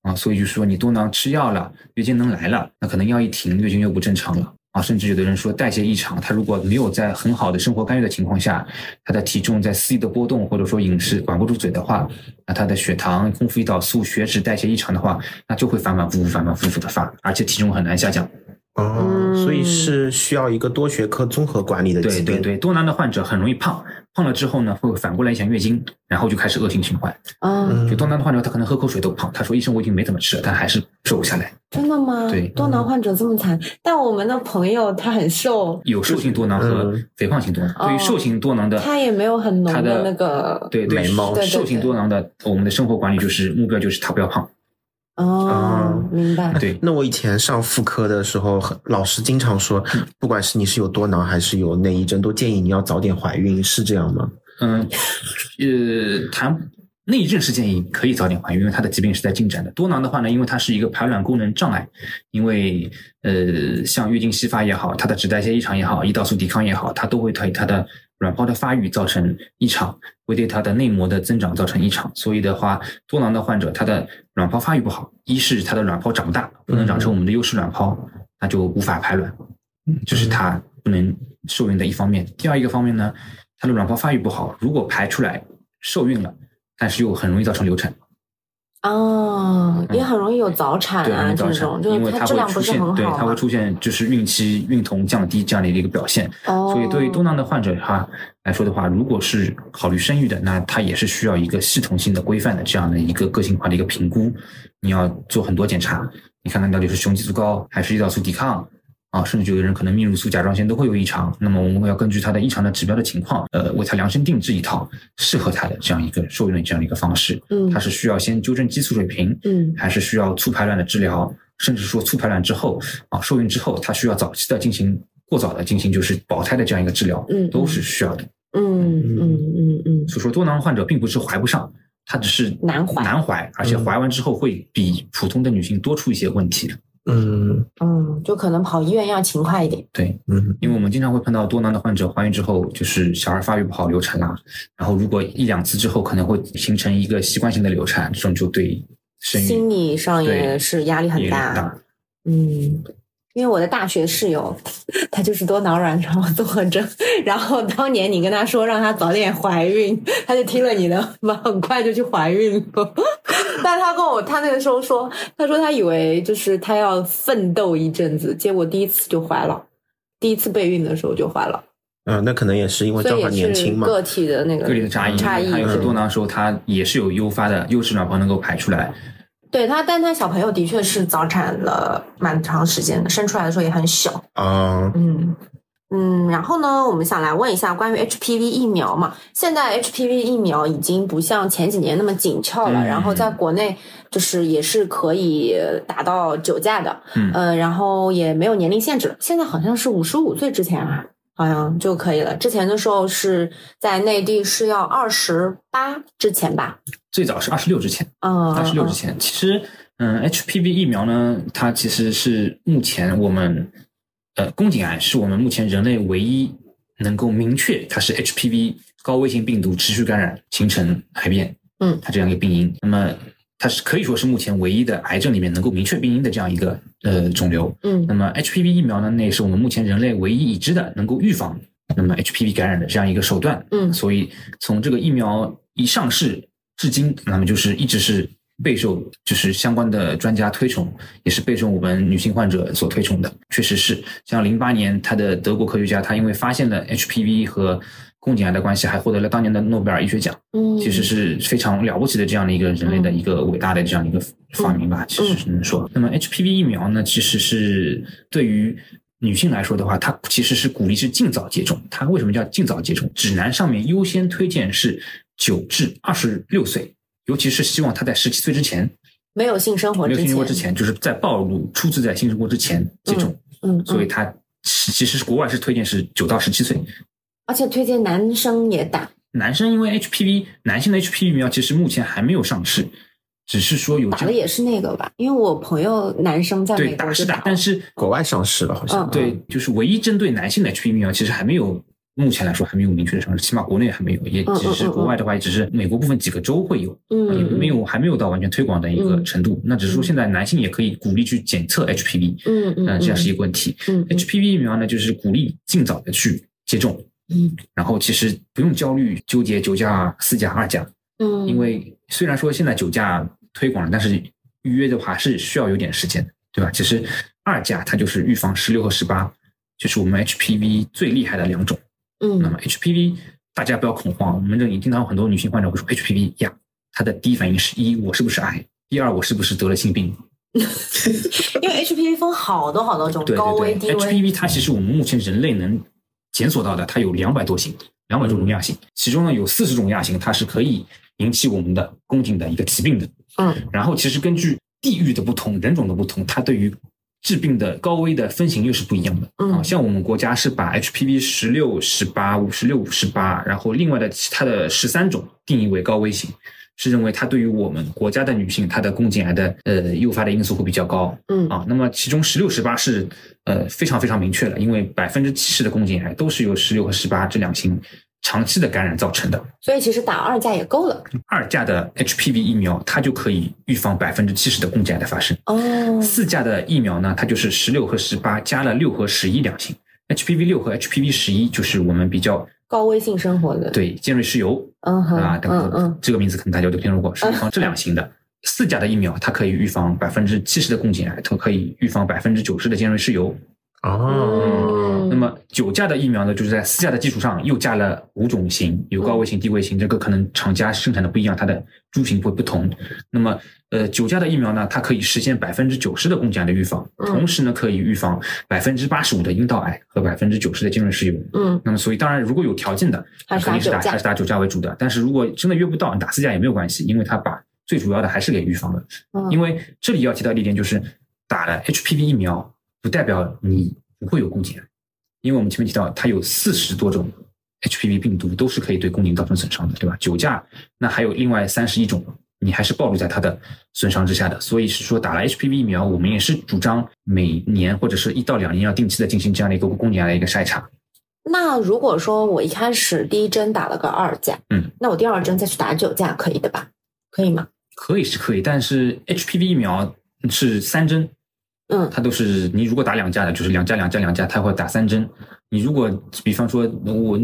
啊，所以就说你多囊吃药了，月经能来了，那可能药一停，月经又不正常了啊，甚至有的人说代谢异常，他如果没有在很好的生活干预的情况下，他的体重在肆意的波动，或者说饮食管不住嘴的话，那他的血糖、空腹胰岛素、血脂代谢异常的话，那就会反反复复、反反复复的发，而且体重很难下降。哦，所以嗯是需要一个多学科综合管理的疾病。对对对，多囊的患者很容易胖，胖了之后呢，会反过来影响月经，然后就开始恶性循环。啊，嗯就多囊的患者，他可能喝口水都胖，他说医生我已经没怎么吃了，但还是瘦不下来。真的吗？对多囊患者这么惨，但我们的朋友他很瘦，有瘦性多囊和嗯肥胖型多囊。哦对于瘦型多囊的，他也没有很浓的那个，对对瘦性多囊的，我们的生活管理就是目标就是他不要胖。哦，明白。对，那我以前上妇科的时候，老师经常说，不管是你是有多囊还是有内异症，都建议你要早点怀孕，是这样吗？嗯，呃，谈内异症是建议可以早点怀孕，因为它的疾病是在进展的。多囊的话呢，因为它是一个排卵功能障碍，因为呃，像月经稀发也好，它的脂代谢异常也好，胰岛素抵抗也好，它都会对它的卵泡的发育造成异常，会对它的内膜的增长造成异常。所以的话，多囊的患者，他的卵泡发育不好，一是他的卵泡长不大，不能长成我们的优势卵泡，那就无法排卵，这是它不能受孕的一方面。第二一个方面呢，它的卵泡发育不好，如果排出来受孕了，但是又很容易造成流产。哦，也很容易有早产对，啊，这种，就因为是质量不它会出现，是很好，对它会。出现就是孕期孕酮降低这样的一个表现。哦，所以对于多囊的患者哈来说的话，如果是考虑生育的，那它也是需要一个系统性的、规范的这样的一个个性化的一个评估。你要做很多检查，你看看到底是雄激素高还是胰岛素抵抗啊，甚至有的人可能泌乳素、甲状腺都会有异常。那么我们要根据他的异常的指标的情况，呃，为他量身定制一套适合他的这样一个受孕的这样的一个方式。嗯他是需要先纠正激素水平，嗯还是需要促排卵的治疗，甚至说促排卵之后啊，受孕之后，他需要早期的进行过早的进行就是保胎的这样一个治疗，嗯都是需要的。嗯嗯嗯嗯所以说多囊患者并不是怀不上，他只是难怀难怀，而且怀完之后会比普通的女性多出一些问题。嗯嗯，就可能跑医院要勤快一点。对，嗯因为我们经常会碰到多囊的患者怀孕之后，就是小孩发育不好流产啦，然后如果一两次之后可能会形成一个习惯性的流产，这种就对生育心理上也是压力很也大。大。嗯，因为我的大学室友，她就是多囊卵巢综合征，然后当年你跟她说让她早点怀孕，她就听了你的，妈 [laughs] 很快就去怀孕了。[laughs] 但她跟我，她那个时候说，她说她以为就是她要奋斗一阵子，结果第一次就怀了，第一次备孕的时候就怀了，嗯，那可能也是因为正好年轻嘛。个体的那个个体的差异，差异还有多囊的时候，它也是有诱发的优质卵泡能够排出来。对他，但他小朋友的确是早产了蛮长时间的，生出来的时候也很小。啊，嗯嗯，然后呢，我们想来问一下关于 HPV 疫苗嘛。现在 HPV 疫苗已经不像前几年那么紧俏了，嗯然后在国内就是也是可以打到九价的，嗯呃，然后也没有年龄限制，现在好像是五十五岁之前啊。好像就可以了。之前的时候是在内地是要二十八之前吧？最早是二十六之前，嗯，二十六之嗯前，其实嗯，HPV 疫苗呢，它其实是目前我们呃宫颈癌是我们目前人类唯一能够明确它是 HPV 高危性病毒持续感染形成癌变，嗯它这样一个病因，那么它是可以说是目前唯一的癌症里面能够明确病因的这样一个呃肿瘤。嗯那么 HPV 疫苗呢，那也是我们目前人类唯一已知的能够预防那么 HPV 感染的这样一个手段。嗯所以从这个疫苗一上市至今，那么就是一直是备受就是相关的专家推崇，也是备受我们女性患者所推崇的。确实是，像零八年他的德国科学家，他因为发现了 HPV 和宫颈癌的关系，还获得了当年的诺贝尔医学奖。嗯，其实是非常了不起的这样的一个人类的一个伟大的这样一个发明吧，其实是能说。那么 HPV 疫苗呢，其实是对于女性来说的话，它其实是鼓励是尽早接种。它为什么叫尽早接种？指南上面优先推荐是九至二十六岁，尤其是希望她在十七岁之前没有性生活之没有性生活前，之前，就是在暴露初次在性生活之前接种，嗯，嗯所以它其其实是国外是推荐是九到十七岁。而且推荐男生也打，男生因为 HPV 男性的 HPV 疫苗其实目前还没有上市，只是说有这打的也是那个吧？因为我朋友男生在对美国打是打，就了但是国外上市了，好像嗯对，就是唯一针对男性的 HPV 疫苗，其实还没有，目前来说还没有明确的上市，起码国内还没有，也嗯只是国外的话，也只是美国部分几个州会有，也嗯，没有还没有到完全推广的一个嗯程度。那只是说现在男性也可以鼓励去检测 HPV，嗯嗯呃，这样是一个问题。嗯嗯 HPV 疫苗呢，就是鼓励尽早的去接种，嗯。然后其实不用焦虑纠结九价、四价、二价，嗯，因为虽然说现在九价推广了，但是预约的话是需要有点时间的，对吧？其实二价它就是预防十六和十八，就是我们 HPV 最厉害的两种。嗯。那么 HPV 大家不要恐慌，我们这里经常有很多女性患者会说 HPV 呀，她的第一反应是一我是不是癌，第二我是不是得了性病？[laughs] 因为 HPV 分好多好多种，对高危、低危，，HPV 它其实我们目前人类能检索到的，它有两百多型，两百多种亚型，其中呢有四十种亚型它是可以引起我们的宫颈的一个疾病的。嗯然后其实根据地域的不同、人种的不同，它对于治病的高危的分型又是不一样的。嗯啊，像我们国家是把 HPV 十六、十八、五十六、五十八，然后另外的其他的十三种定义为高危型，是认为它对于我们国家的女性，它的宫颈癌的呃诱发的因素会比较高。嗯啊，那么其中十六、十八是呃非常非常明确的，因为百分之七十的宫颈癌都是由十六和十八这两型长期的感染造成的。所以其实打二价也够了。二价的 HPV 疫苗，它就可以预防百分之七十的宫颈癌的发生。哦，四价的疫苗呢，它就是十六和十八加了六和十一两型。HPV 六和 HPV 十一就是我们比较高危性生活的，，对尖锐湿疣嗯哼，啊，等等这个名字可能大家都听说过，是预防这两型的。四价的疫苗，它可以预防百分之七十的宫颈癌，它可以预防百分之九十的尖锐湿疣。哦，嗯那么九价的疫苗呢，就是在四价的基础上又加了五种型，有高危型、低危型，这个可能厂家生产的不一样，它的株型会不同。那么，呃，九价的疫苗呢，它可以实现百分之九十的宫颈癌的预防，嗯同时呢，可以预防百分之八十五的阴道癌和百分之九十的尖锐湿疣。嗯那么，所以当然，如果有条件的，还是肯定是打九价还是打九价为主的。但是如果真的约不到，你打四价也没有关系，因为它把最主要的还是给预防了。嗯，因为这里要提到的一点就是，打了 HPV 疫苗不代表你不会有宫颈癌，因为我们前面提到它有四十多种 HPV 病毒都是可以对宫颈造成损伤的，对吧？九价那还有另外三十一种，你还是暴露在它的损伤之下的。所以是说打了 HPV 疫苗，我们也是主张每年或者是一到两年要定期的进行这样的一个宫颈癌的一个筛查。那如果说我一开始第一针打了个二价，嗯，那我第二针再去打九价，可以的吧？可以吗？可以是可以，但是 HPV 疫苗是三针，嗯它都是你如果打两价的，就是两价两价两价，它会打三针。你如果比方说，我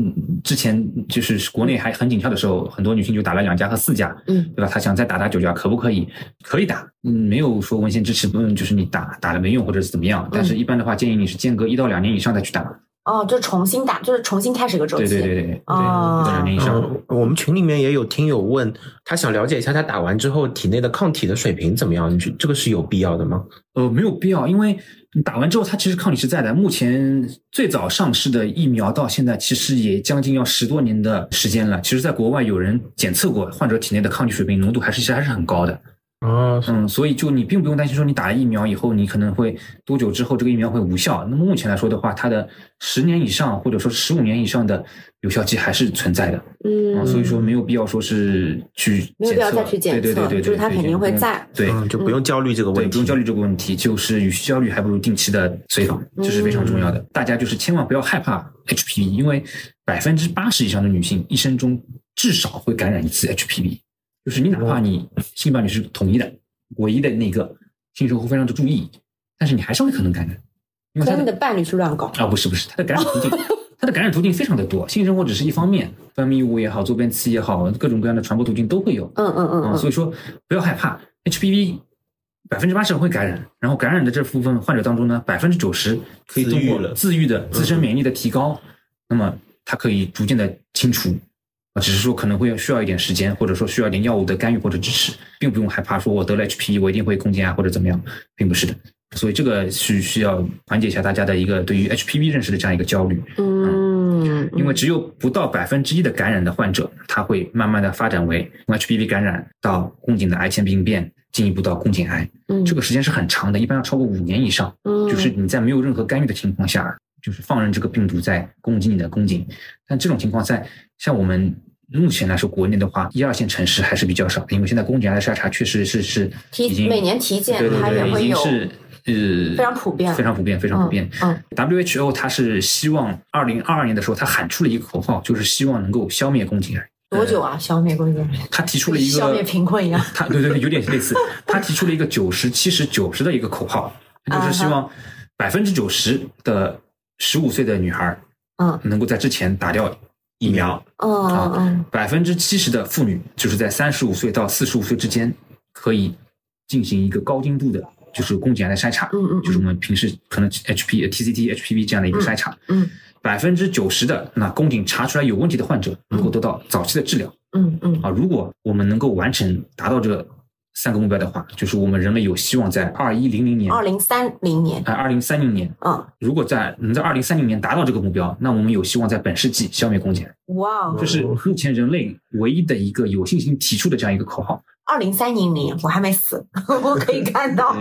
之前就是国内还很紧俏的时候，很多女性就打了两价和四价，嗯对吧？她想再打打九价，可不可以？可以打，嗯，没有说文献支持，嗯，就是你打打了没用或者是怎么样。但是一般的话，建议你是间隔一到两年以上再去打。哦，就重新打，就是重新开始一个周期。对对对对对，对哦一到两年以上。嗯，我们群里面也有听友问，他想了解一下他打完之后体内的抗体的水平怎么样？你觉这个是有必要的吗？呃，没有必要，因为你打完之后，它其实抗体是在的。目前最早上市的疫苗到现在其实也将近要十多年的时间了。其实，在国外有人检测过患者体内的抗体水平浓度，还是其实还是很高的。哦，嗯，所以就你并不用担心说你打了疫苗以后，你可能会多久之后这个疫苗会无效。那么目前来说的话，它的十年以上或者说十五年以上的有效期还是存在的。嗯，啊，所以说没有必要说是去没有必要检测再去检测对对对对对，就是它肯定会在。对，嗯，就不用焦虑这个，问题，不用焦虑这个问题，就是与其焦虑，还不如定期的随访，这是非常重要的。大家就是千万不要害怕 HPV，因为百分之八十以上的女性一生中至少会感染一次 HPV，就是你哪怕你性伴侣是统一的，唯一的那个性生活非常的注意，但是你还是会可能感染，因为他们的的伴侣去乱搞。啊不是不是，他的感染途径，[laughs] 他的感染途径非常的多，性生活只是一方面，分泌物也好，坐便器也好，各种各样的传播途径都会有。嗯嗯嗯所以说不要害怕，HPV 百分之八十会感染，然后感染的这部分患者当中呢，百分之九十可以通过自愈了自愈的自身免疫力的提高，那么它可以逐渐的清除。啊，只是说可能会需要一点时间，或者说需要一点药物的干预或者支持，并不用害怕说我得了 HPV 我一定会宫颈癌或者怎么样，并不是的。所以这个是需要缓解一下大家的一个对于 HPV 认识的这样一个焦虑。嗯，因为只有不到百分之一的感染的患者，他会慢慢的发展为从 HPV 感染到宫颈的癌前病变，进一步到宫颈癌。嗯，这个时间是很长的，一般要超过五年以上。嗯就是你在没有任何干预的情况下，就是放任这个病毒在攻击你的宫颈。但这种情况在像我们目前来说，国内的话，一二线城市还是比较少，因为现在宫颈癌的筛查确实是是体已经每年体检对对对，它也会有已经是呃非常普遍非常普遍，非常普遍。嗯 WHO 它是希望二零二二年的时候，它喊出了一个口号，就是希望能够消灭宫颈癌。多久啊？消灭宫颈癌？他提出了一个消灭贫困一样。他对对对，有点类似。[laughs] 他提出了一个九十七十九十的一个口号，就是希望百分之九十的十五岁的女孩嗯能够在之前打掉疫苗，嗯嗯嗯百分之七十的妇女就是在三十五岁到四十五岁之间可以进行一个高精度的，就是宫颈癌的筛查，嗯嗯就是我们平时可能 HP、TCT、HPV 这样的一个筛查。嗯百分之九十的那宫颈查出来有问题的患者能够得到早期的治疗。嗯嗯啊，如果我们能够完成达到这三个目标的话，就是我们人类有希望在二一零零年，二零三零年。啊，二零三零年，嗯，如果在能在二零三零年达到这个目标，那我们有希望在本世纪消灭宫颈，哇哦这是目前人类唯一的一个有信心提出的这样一个口号。二零三零年我还没死，[laughs] 我可以看到。[laughs]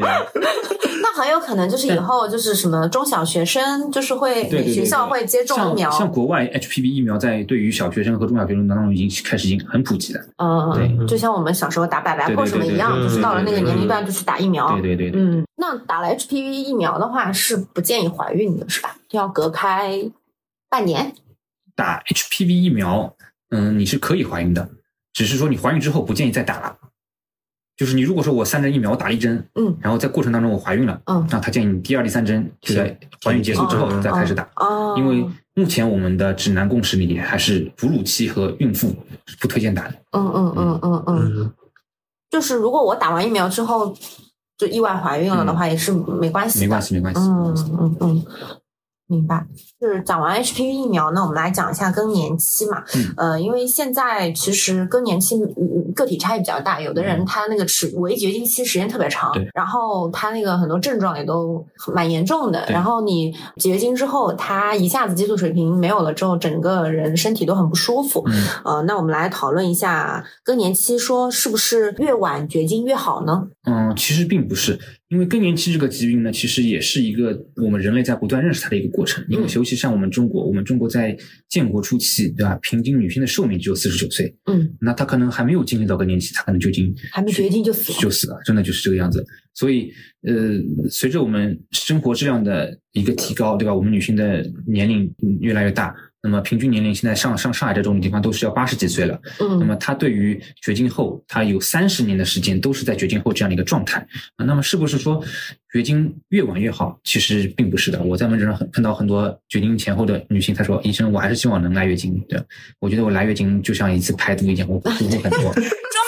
那很有可能就是以后就是什么中小学生，就是会学校会接种疫苗。像像国外 HPV 疫苗在对于小学生和中小学生当中已经开始已经很普及了。嗯，对就像我们小时候打百白对对或什么一样，就是到了那个年龄段就去打疫苗。对对对对，嗯，那打了 HPV 疫苗的话是不建议怀孕的，是吧？要隔开半年。打 HPV 疫苗，嗯，你是可以怀孕的，只是说你怀孕之后不建议再打了。就是你如果说我三针疫苗我打了一针，嗯。然后在过程当中我怀孕了，嗯。那他建议你第二、第三针就在怀孕结束之后再开始打，哦，因为目前我们的指南共识里还是哺乳期和孕妇是不推荐打的。嗯嗯嗯嗯。嗯，嗯，就是如果我打完疫苗之后就意外怀孕了的话，也是没关系的。没关系，没关系。嗯嗯嗯，明白。就是讲完 HPV 疫苗那，我们来讲一下更年期嘛。嗯呃，因为现在其实更年期个体差异比较大，有的人嗯他那个持围绝经期时间特别长对，然后他那个很多症状也都蛮严重的。对然后你绝经之后，他一下子激素水平没有了之后，整个人身体都很不舒服。嗯，呃，那我们来讨论一下更年期，说是不是越晚绝经越好呢？嗯，其实并不是，因为更年期这个疾病呢，其实也是一个我们人类在不断认识它的一个过程。因为嗯尤其像我们中国，我们中国在建国初期，对吧？平均女性的寿命只有四十九岁，嗯，那她可能还没有经历到更年期，她可能就已经还没绝经就死了就死了，真的就是这个样子。所以，呃，随着我们生活质量的一个提高，对吧？我们女性的年龄嗯越来越大，那么平均年龄现在上上上海这种地方都是要八十几岁了。那么嗯她对于绝经后，她有三十年的时间都是在绝经后这样的一个状态啊。那么是不是说绝经越晚越好？其实并不是的。我在门诊上很碰到很多绝经前后的女性，她说：“医生，我还是希望能来月经。”对，我觉得我来月经就像一次排毒一样，我 [laughs] 舒服很多。[laughs] [laughs]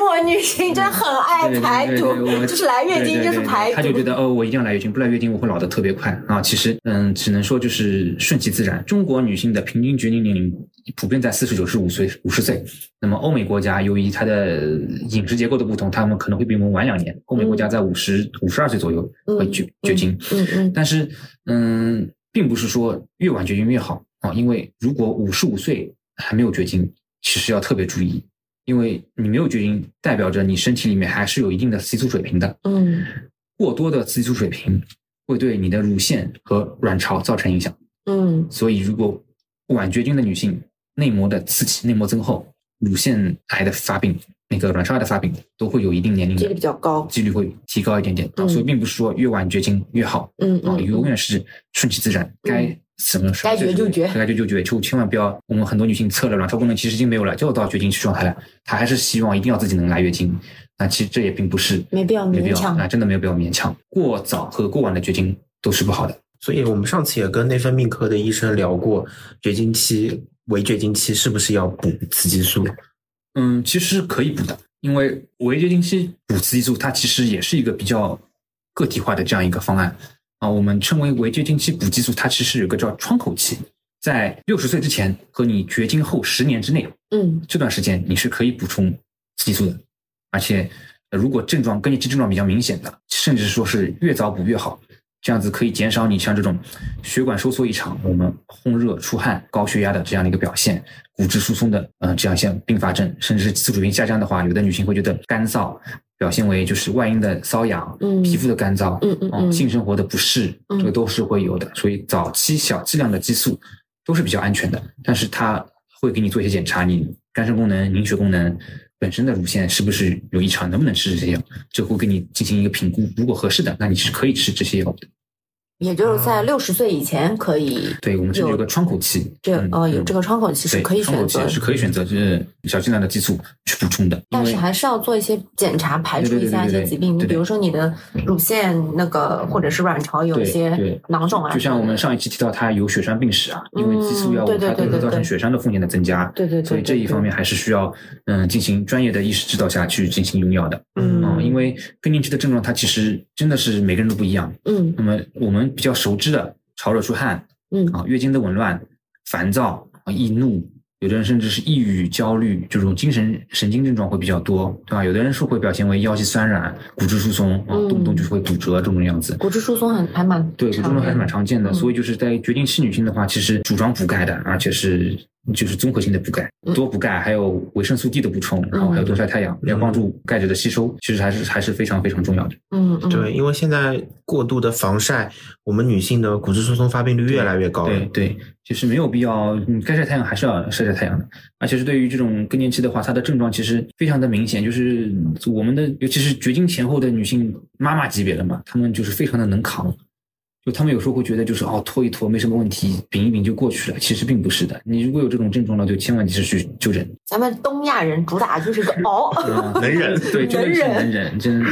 中国女性真的很爱排毒，就是来月经就是排毒。他就觉得哦，我一定要来月经，不来月经我会老得特别快啊。其实嗯，只能说就是顺其自然。中国女性的平均绝经年龄普遍在四十九至五岁五十岁。那么欧美国家由于它的饮食结构的不同，他们可能会比我们晚两年。欧美国家在五十五十二岁左右会绝绝经。嗯嗯但是，嗯，并不是说越晚绝经越好啊，因为如果五十五岁还没有绝经，其实要特别注意，因为你没有绝经，代表着你身体里面还是有一定的雌激素水平的，嗯过多的雌激素水平会对你的乳腺和卵巢造成影响。嗯所以，如果晚绝经的女性，内膜的刺激、内膜增厚、乳腺癌的发病、那个卵巢癌的发病，都会有一定年龄几率的比较高。几率会提高一点点啊。嗯所以，并不是说越晚绝经越好。啊，嗯啊，永远是顺其自然，该什么时候该绝就绝该绝就绝，就千万不要。我们很多女性测了卵巢功能其实已经没有了，就到绝经期状态了，她还是希望一定要自己能来月经。那其实这也并不是没必要没必要勉强啊，真的没有必要勉强。过早和过晚的绝经都是不好的。所以我们上次也跟内分泌科的医生聊过，绝经期、围绝经期是不是要补雌激素？嗯，其实是可以补的，因为围绝经期补雌激素，它其实也是一个比较个体化的这样一个方案啊。我们称为围绝经期补激素，它其实有个叫窗口期，在六十岁之前和你绝经后十年之内，嗯这段时间你是可以补充雌激素的，而且呃如果症状更年期症状比较明显的，甚至说是越早补越好，这样子可以减少你像这种血管收缩异常、我们烘热、出汗、高血压的这样的一个表现，骨质疏松的呃这样一些并发症，甚至是激素水平下降的话，有的女性会觉得干燥、表现为就是外阴的瘙痒，嗯皮肤的干燥，哦嗯嗯嗯性生活的不适，嗯这个都是会有的。所以早期小剂量的激素都是比较安全的，但是它会给你做一些检查，你肝肾功能、凝血功能本身的乳腺是不是有异常，能不能吃这些药，就会给你进行一个评估。如果合适的，那你是可以吃这些药的。也就是在六十岁以前可以对我们这里有有个窗口期，这呃有这个窗口期是可以窗口选择期是可以选择就是小剂量的激素去补充的，但是还是要做一些检查，排除一下一些疾病。对对对对对比如说你的乳腺那个或者是卵巢有一些囊肿啊，就像我们上一期提到，它有血栓病史啊，因为激素药物嗯对对它都会造对对对成血栓的风险的增加，对对对所以这一方面还是需要嗯进行专业的医师指导下去进行用药的。嗯嗯，因为更年期的症状它其实真的是每个人都不一样。嗯那么我们比较熟知的潮热出汗嗯啊、月经的紊乱、烦躁啊、易怒，有的人甚至是抑郁、焦虑这种精神神经症状会比较多，对吧？有的人是会表现为腰肌酸软、骨质疏松动不动就是会骨折这种样子。骨质疏松很还蛮对，骨质疏松还是蛮常见的，嗯所以就是在绝经期女性的话，其实主张补钙的，而且是就是综合性的补钙，嗯多补钙，还有维生素 D 的补充，然后还有多晒太阳，要帮助钙质的吸收，其实还是还是非常非常重要的。嗯嗯对，因为现在过度的防晒，我们女性的骨质疏松发病率越来越高了。对对，其实没有必要，嗯，该晒太阳还是要晒晒太阳的。而且是对于这种更年期的话，它的症状其实非常的明显，就是我们的尤其是绝经前后的女性妈妈级别的嘛，她们就是非常的能扛。就他们有时候会觉得就是哦拖一拖没什么问题，顶一顶就过去了，其实并不是的。你如果有这种症状了，就千万及时去就诊。咱们东亚人主打就是个熬，[laughs] 嗯能忍对，真的是能忍能忍，真的。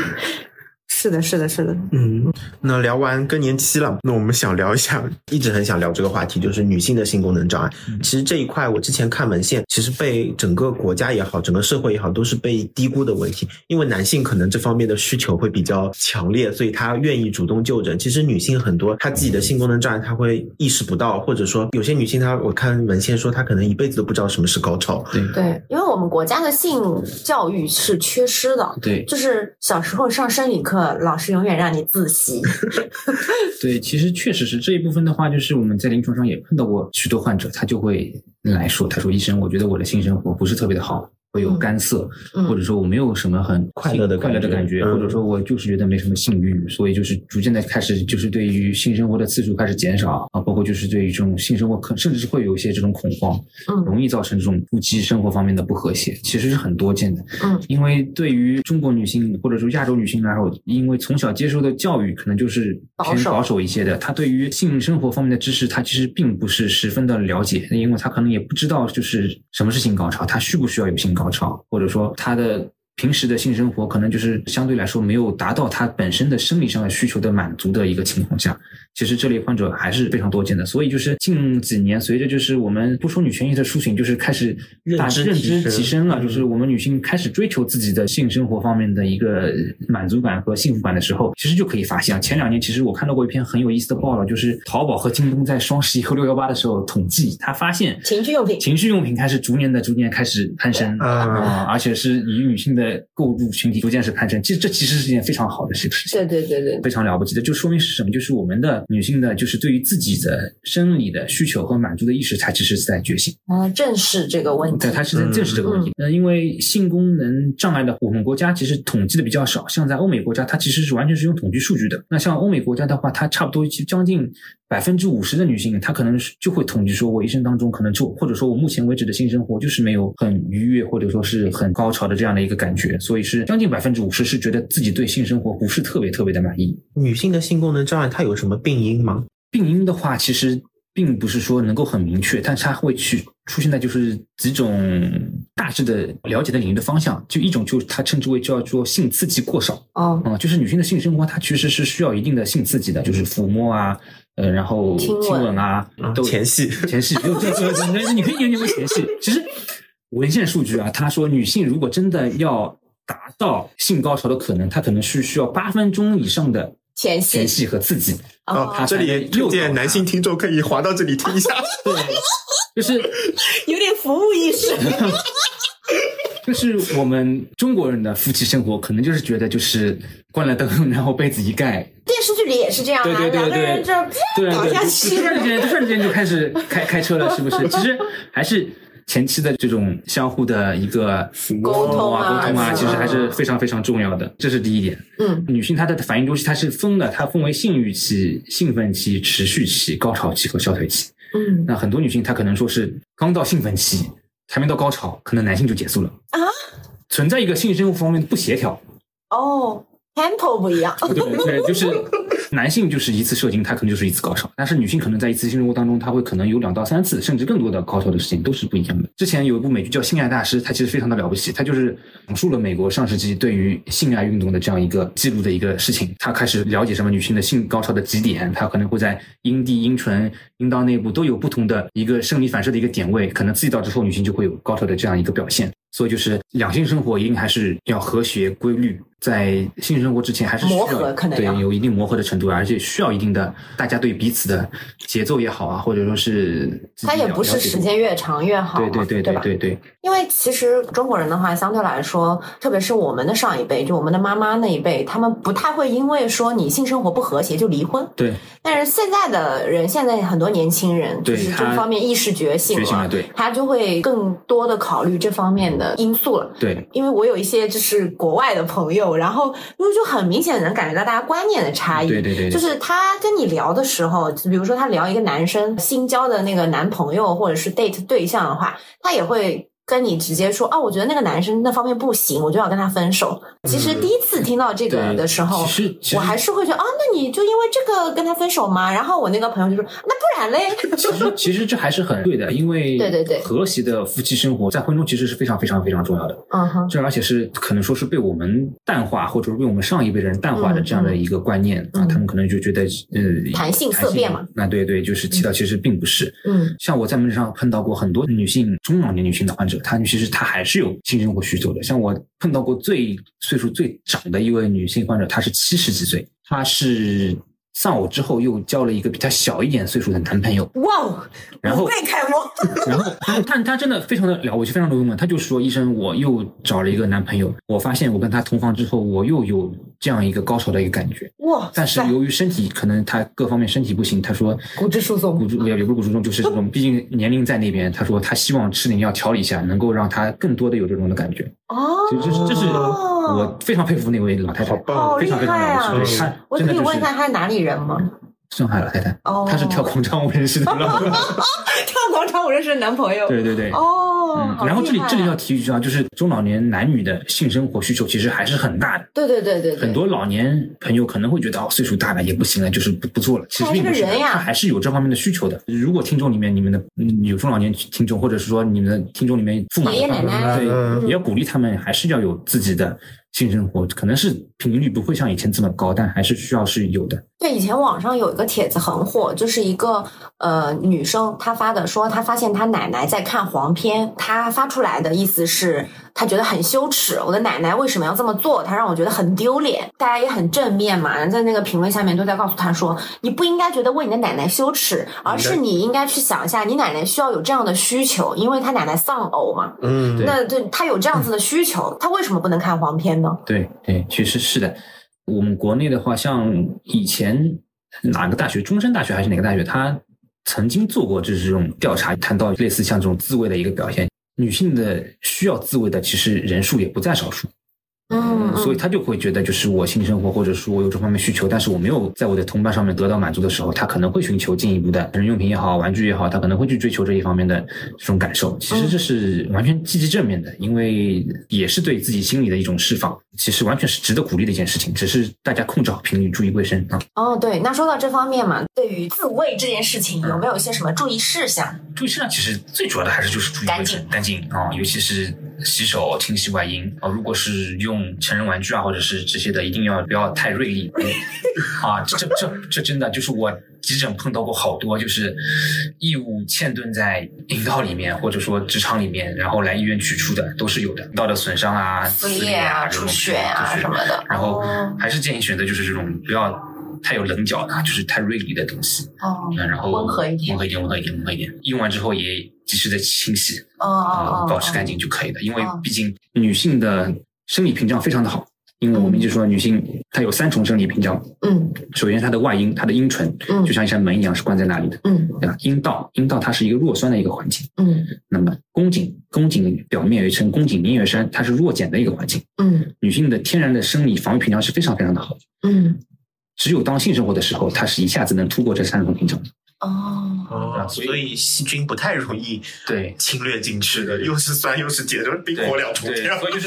是的，是的，是的，嗯，那聊完更年期了，那我们想聊一下，一直很想聊这个话题，就是女性的性功能障碍。其实这一块，我之前看文献，其实被整个国家也好，整个社会也好，都是被低估的问题。因为男性可能这方面的需求会比较强烈，所以他愿意主动就诊。其实女性很多，她自己的性功能障碍，她会意识不到，或者说有些女性她，我看文献说她可能一辈子都不知道什么是高潮。对对，因为我们国家的性教育是缺失的，对就是小时候上生理课，老师永远让你自习，[laughs] 对，其实确实是这一部分的话，就是我们在临床上也碰到过许多患者，他就会来说，他说医生，我觉得我的性生活不是特别的好，会有干涩，嗯或者说我没有什么很快乐的快乐的感觉，嗯或者说我就是觉得没什么性欲，所以就是逐渐的开始就是对于性生活的次数开始减少啊，包括就是对于这种性生活可甚至是会有一些这种恐慌，嗯容易造成这种夫妻生活方面的不和谐，其实是很多见的。嗯因为对于中国女性或者说亚洲女性来说，因为从小接受的教育可能就是偏保守一些的，她对于性生活方面的知识，她其实并不是十分的了解，因为她可能也不知道就是什么是性高潮，她需不需要有性高潮，或者说它的。平时的性生活可能就是相对来说没有达到他本身的生理上的需求的满足的一个情况下，其实这类患者还是非常多见的。所以就是近几年，随着就是我们不说女权益的苏醒，就是开始大认知认知提升了，嗯。就是我们女性开始追求自己的性生活方面的一个满足感和幸福感的时候，其实就可以发现啊，前两年其实我看到过一篇很有意思的报道，就是淘宝和京东在双十一和六幺八的时候统计，他发现情趣用品。情趣用品开始逐年的逐年开始攀升啊。啊，而且是以女性的购入群体逐渐是攀升，其实这其实是一件非常好的事事情。对对对对，非常了不起的，就说明是什么？就是我们的女性的，就是对于自己的生理的需求和满足的意识，才只是在觉醒。嗯，正视这个问题对，，它是在正视这个问题。那，因为性功能障碍的，我们国家其实统计的比较少，像在欧美国家，它其实是完全是用统计数据的。那像欧美国家的话，它差不多将近百分之五十的女性，她可能是就会统计说，我一生当中可能就或者说我目前为止的性生活就是没有很愉悦或者说是很高潮的这样的一个感觉，所以是将近百分之五十是觉得自己对性生活不是特别特别的满意。女性的性功能障碍它有什么病因吗？病因的话，其实并不是说能够很明确，但是它会去出现在就是几种大致的了解的领域的方向。就一种就是它称之为叫做性刺激过少哦，啊、就是女性的性生活它其实是需要一定的性刺激的，就是抚摸啊，呃，然后亲吻啊，都前戏前戏，你可以研究为前戏。其实文献数据啊，他说女性如果真的要达到性高潮的可能，她可能是需要八分钟以上的前戏前戏和刺激。哦它，这里才能诱导推荐男性听众可以滑到这里听一下。对，就是有点服务意识，[laughs] 就是我们中国人的夫妻生活，可能就是觉得就是关了灯，[laughs] 然后被子一盖，电视剧里也是这样啊，对对对两个人就去就突然间突然间就开始开开车了，是不是？[laughs] 其实还是前期的这种相互的一个沟通啊沟通啊，是其实还是非常非常重要的，这是第一点。嗯女性她的反应周期它是分的，它分为性欲期、兴奋期、持续期、高潮期和消退期。嗯那很多女性她可能说是刚到兴奋期，还没到高潮，可能男性就结束了啊，存在一个性生活方面的不协调。哦，tempo 不一样。对 [laughs] 对，就是 [laughs] 男性就是一次射精，他可能就是一次高潮，但是女性可能在一次性生活当中，她会可能有两到三次，甚至更多的高潮的事情都是不一样的。之前有一部美剧叫《性爱大师》，它其实非常的了不起，它就是讲述了美国上世纪对于性爱运动的这样一个记录的一个事情。他开始了解什么女性的性高潮的极点，他可能会在阴蒂、阴唇、阴道内部都有不同的一个生理反射的一个点位，可能刺激到之后，女性就会有高潮的这样一个表现。所以就是两性生活一定还是要和谐规律，在性生活之前还是需要磨合可能对有一定磨合的程度，而且需要一定的大家对彼此的节奏也好啊，或者说是自己它也不是时间越长越好嘛，对对对对吧？对对，因为其实中国人的话，相对来说，特别是我们的上一辈，就我们的妈妈那一辈，他们不太会因为说你性生活不和谐就离婚。对但是现在的人，现在很多年轻人就是这方面意识觉醒了对他就会更多的考虑这方面的因素了。对因为我有一些就是国外的朋友，然后因为就很明显能感觉到大家观念的差异。对对对对就是他跟你聊的时候，比如说他聊一个男生新交的那个男朋友或者是 date 对象的话，他也会。跟你直接说啊，我觉得那个男生那方面不行，我就要跟他分手。其实第一次听到这个的时候，我还是会觉得啊，那你就因为这个跟他分手吗？然后我那个朋友就说，那不然嘞？[laughs] 其实其实这还是很对的，因为对对对和谐的夫妻生活在婚中其实是非常非常非常重要的。嗯哼，这而且是可能说是被我们淡化，或者是被我们上一辈的人淡化的这样的一个观念、嗯啊，他们可能就觉得呃谈性色变嘛。那对对，就是提到其实并不是。嗯像我在门诊上碰到过很多女性中老年女性的患者，她其实她还是有性生活需求的。像我碰到过最岁数最长的一位女性患者，她是七十几岁，她是丧偶之后又交了一个比她小一点岁数的男朋友，哇哦，然后五倍楷模。然后，但但他真的非常的了我就，非常的幽默。她就说：“医生，我又找了一个男朋友，我发现我跟他同房之后，我又有这样一个高潮的一个感觉。哇，但是由于身体可能他各方面身体不行，他说骨质疏松骨质也也不是骨质疏松，就是这种，毕竟年龄在那边。他说他希望吃点药调理一下，能够让他更多的有这种的感觉。哦，这是这是我非常佩服那位老太太，好棒非常非常厉害啊了不起。我可以问一下他是哪里人吗？上海老太太，哦她是跳广场舞认识的。[laughs] [laughs] [laughs] 跳广场舞认识的男朋友。对对对。哦，然后这里这里要提一句啊，就是中老年男女的性生活需求其实还是很大的。对对对对对，很多老年朋友可能会觉得哦，岁数大了也不行了，就是不不做了。其实并不是还是个人呀他还是有这方面的需求的。如果听众里面你们的嗯有中老年听众，或者是说你们的听众里面父母爷爷奶奶对，要鼓励他们，还是要有自己的性生活。可能是频率不会像以前这么高，但还是需要是有的。对，以前网上有一个帖子很火，就是一个呃女生她发的，说她发现她奶奶在看黄片，她发出来的意思是她觉得很羞耻，我的奶奶为什么要这么做？他让我觉得很丢脸。大家也很正面嘛，在那个评论下面都在告诉他说，你不应该觉得为你的奶奶羞耻，而是你应该去想一下，你奶奶需要有这样的需求，因为她奶奶丧偶嘛。嗯，对那对她有这样子的需求，她为什么不能看黄片呢？对对，其实是的。我们国内的话，像以前哪个大学，中山大学还是哪个大学，他曾经做过就是这种调查，谈到类似像这种自慰的一个表现，女性的需要自慰的其实人数也不在少数。嗯，所以他就会觉得，就是我性生活或者说我有这方面需求，但是我没有在我的同伴上面得到满足的时候，他可能会寻求进一步的成人用品也好、玩具也好，他可能会去追求这一方面的这种感受。其实这是完全积极正面的，因为也是对自己心理的一种释放，其实完全是值得鼓励的一件事情。只是大家控制好频率，注意卫生啊。哦，对，那说到这方面嘛，对于自慰这件事情，有没有一些什么注意事项？注意事项其实最主要的还是就是注意卫生、干净啊，尤其是洗手、清洗外阴啊。如果是用成人玩具啊，或者是这些的，一定要不要太锐利 [laughs] 啊。这这这这真的就是我急诊碰到过好多，就是异物嵌顿在阴道里面，或者说直肠里面，然后来医院取出的都是有的，阴道的损伤啊、撕撕裂裂啊、出血啊就是什么的。然后哦还是建议选择就是这种不要太有棱角的，就是太锐利的东西。哦嗯，然后温和一点温和一点，温和一点，温和一点。用完之后也及时的清洗，哦保持干净就可以了。因为哦毕竟女性的生理屏障非常的好，因为我们一直说女性她有三重生理屏障。嗯首先，她的外阴，她的阴唇嗯就像一扇门一样是关在那里的，嗯对吧？阴道，阴道它是一个弱酸的一个环境。嗯那么宫颈，宫颈表面有一层宫颈凝血栓，它是弱碱的一个环境。嗯女性的天然的生理防御屏障是非常非常的好，嗯，只有当性生活的时候，它是一下子能突破这三重屏障。哦，哦，所以细菌不太容易对侵略进去的，又是酸又是碱，就是冰火两重，天。所以就是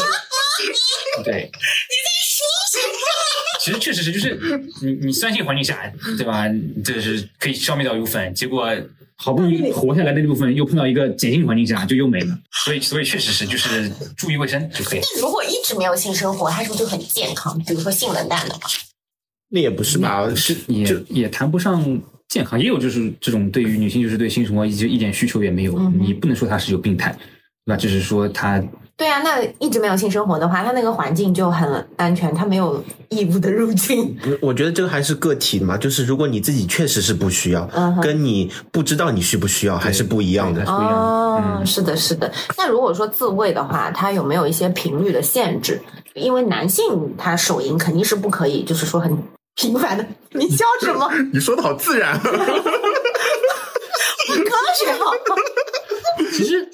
[laughs] 对。你在说什么？[laughs] 其实确实是，就是你你酸性环境下，对吧？就是可以消灭掉油分，结果好不容易活下来的那部分又碰到一个碱性环境下，就又没了。所以所以确实是，就是注意卫生就可以。那如果一直没有性生活，他是不是就很健康？比如说性冷淡的话，那也不是吧？是也也谈不上健康，也有就是这种对于女性就是对性生活一就一点需求也没有，嗯你不能说她是有病态，对吧？只是说她对啊，那一直没有性生活的话，他那个环境就很安全，他没有义务的入侵。我觉得这个还是个体的嘛，就是如果你自己确实是不需要，跟你不知道你需不需要还是不一样的对。还是不一样的哦，嗯是的，是的。那如果说自慰的话，它有没有一些频率的限制？因为男性他手淫肯定是不可以，就是说很频繁的。你笑什么？[laughs] 你说的好自然，科学好。[laughs] 其实，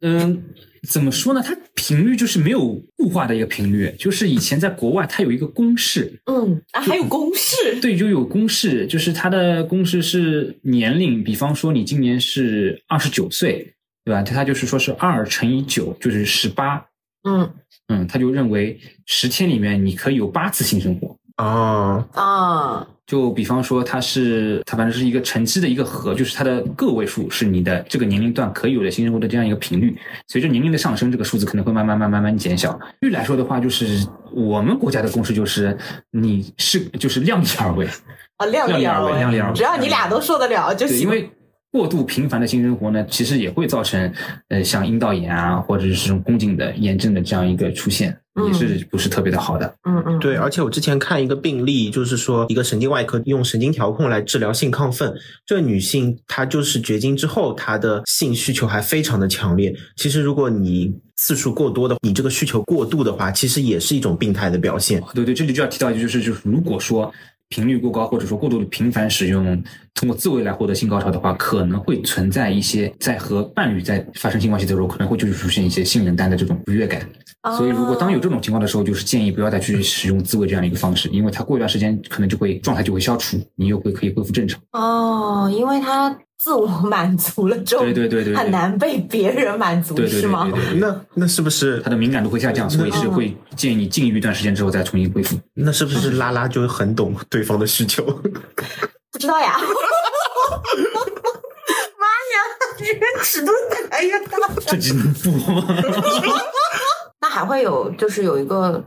嗯，怎么说呢？它频率就是没有固化的一个频率，就是以前在国外它有一个公式，嗯啊，还有公式。对，就有公式，就是它的公式是年龄，比方说你今年是二十九岁，对吧？它它就是说是二乘以九就是十八，嗯嗯，他就认为十天里面你可以有八次性生活。哦，啊，就比方说，它是它反正是一个乘积的一个和，就是它的个位数是你的这个年龄段可以有的性生活的这样一个频率。随着年龄的上升，这个数字可能会慢慢慢慢慢慢减小。率来说的话，就是我们国家的公式就是你是就是量力而为，啊，量力而为，量力而为只要你俩都受得了就，行。因为过度频繁的性生活呢，其实也会造成呃像阴道炎啊，或者是这种宫颈的炎症的这样一个出现，也是不是特别的好的。嗯嗯，对，而且我之前看一个病例，就是说一个神经外科用神经调控来治疗性亢奋，这个女性她就是绝经之后，她的性需求还非常的强烈。其实如果你次数过多的，你这个需求过度的话，其实也是一种病态的表现。对对，这里就要提到，就是就是如果说频率过高，或者说过度的频繁使用通过自慰来获得性高潮的话，可能会存在一些在和伴侣在发生性关系的时候，可能会就是出现一些性冷淡的这种不悦感。所以，如果当有这种情况的时候，就是建议不要再去使用自慰这样的一个方式，因为它过一段时间可能就会状态就会消除，你又会可以恢复正常。哦，因为他自我 [laughs] 满足了之后，对对对对对很难被别人满足，对对对是吗那那是不是他的敏感度会下降，所以是会建议你禁欲一段时间之后再重新恢复。那是不是拉拉就很懂对方的需求？不知道呀。妈呀，这个尺度哎呀大！这集能播吗？[laughs] 那还会有就是有一个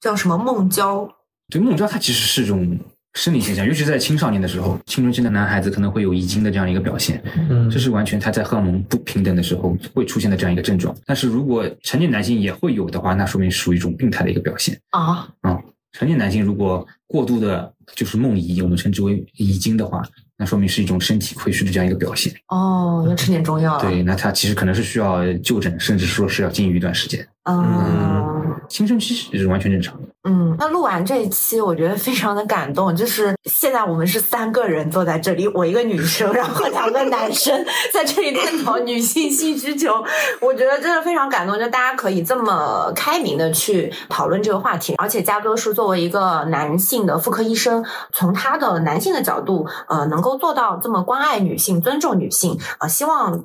叫什么梦交，对，梦交它其实是种生理现象，尤其是在青少年的时候，青春期的男孩子可能会有遗精的这样一个表现，嗯这是完全他在荷尔蒙不平等的时候会出现的这样一个症状。但是如果成年男性也会有的话，那说明属于一种病态的一个表现啊。啊、成年男性如果过度的就是梦遗，我们称之为遗精的话，那说明是一种身体亏虚的这样一个表现。哦，要吃点中药了。对，那他其实可能是需要就诊，甚至说是要禁欲一段时间。嗯青春期是完全正常的。嗯，那录完这一期，我觉得非常的感动。就是现在我们是三个人坐在这里，我一个女生，然后两个男生 [laughs] 在这里探讨女性性需求，我觉得真的非常感动。就大家可以这么开明的去讨论这个话题，而且嘉哥是作为一个男性的妇科医生，从他的男性的角度，呃，能够做到这么关爱女性、尊重女性，呃，希望。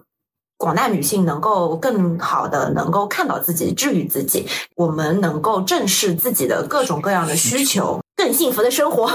广大女性能够更好的能够看到自己、治愈自己，我们能够正视自己的各种各样的需求，更幸福的生活。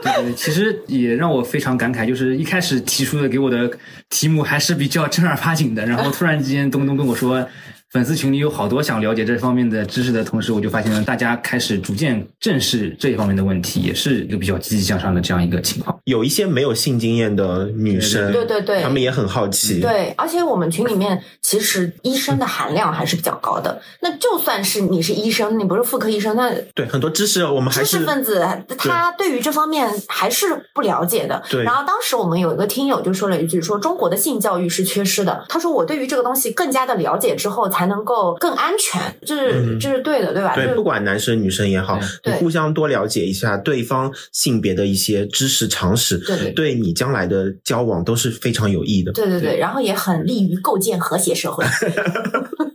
对其实也让我非常感慨，就是一开始提出的给我的题目还是比较正儿八经的，然后突然之间东东跟我说。粉丝群里有好多想了解这方面的知识的同时，我就发现了大家开始逐渐正视这一方面的问题，也是一个比较积极向上的这样一个情况。有一些没有性经验的女生，对对对她们也很好奇。对，而且我们群里面其实医生的含量还是比较高的。那就算是你是医生，你不是妇科医生，那对很多知识我们还是知识分子他对于这方面还是不了解的。对然后当时我们有一个听友就说了一句，说中国的性教育是缺失的。他说我对于这个东西更加的了解之后，才才能够更安全，这是、嗯这是对的，对吧？对，就是不管男生女生也好，对你互相多了解一下对方性别的一些知识常识，对对对你将来的交往都是非常有益的。对对对，然后也很利于构建和谐社会。[laughs]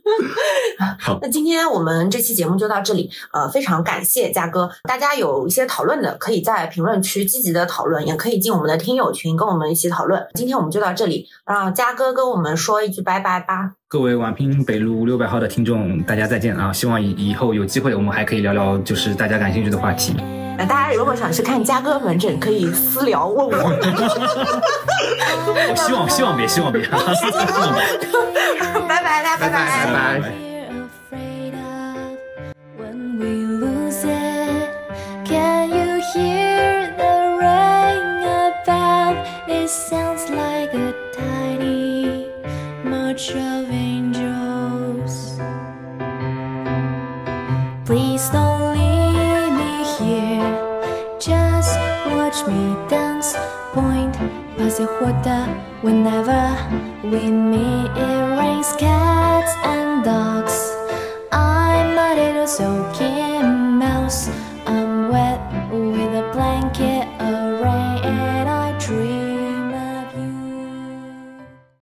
好那今天我们这期节目就到这里，呃，非常感谢嘉哥。大家有一些讨论的，可以在评论区积极的讨论，也可以进我们的听友群跟我们一起讨论。今天我们就到这里，让嘉哥跟我们说一句拜拜吧。各位宛平北路六百号的听众，大家再见啊！希望以以后有机会，我们还可以聊聊就是大家感兴趣的话题。那大家如果想去看嘉哥门诊，可以私聊问我。我 [laughs] 希望希望别希望别，拜拜拜拜拜拜。it whenever we meet. It rains cats and dogs. I'm a little so keen.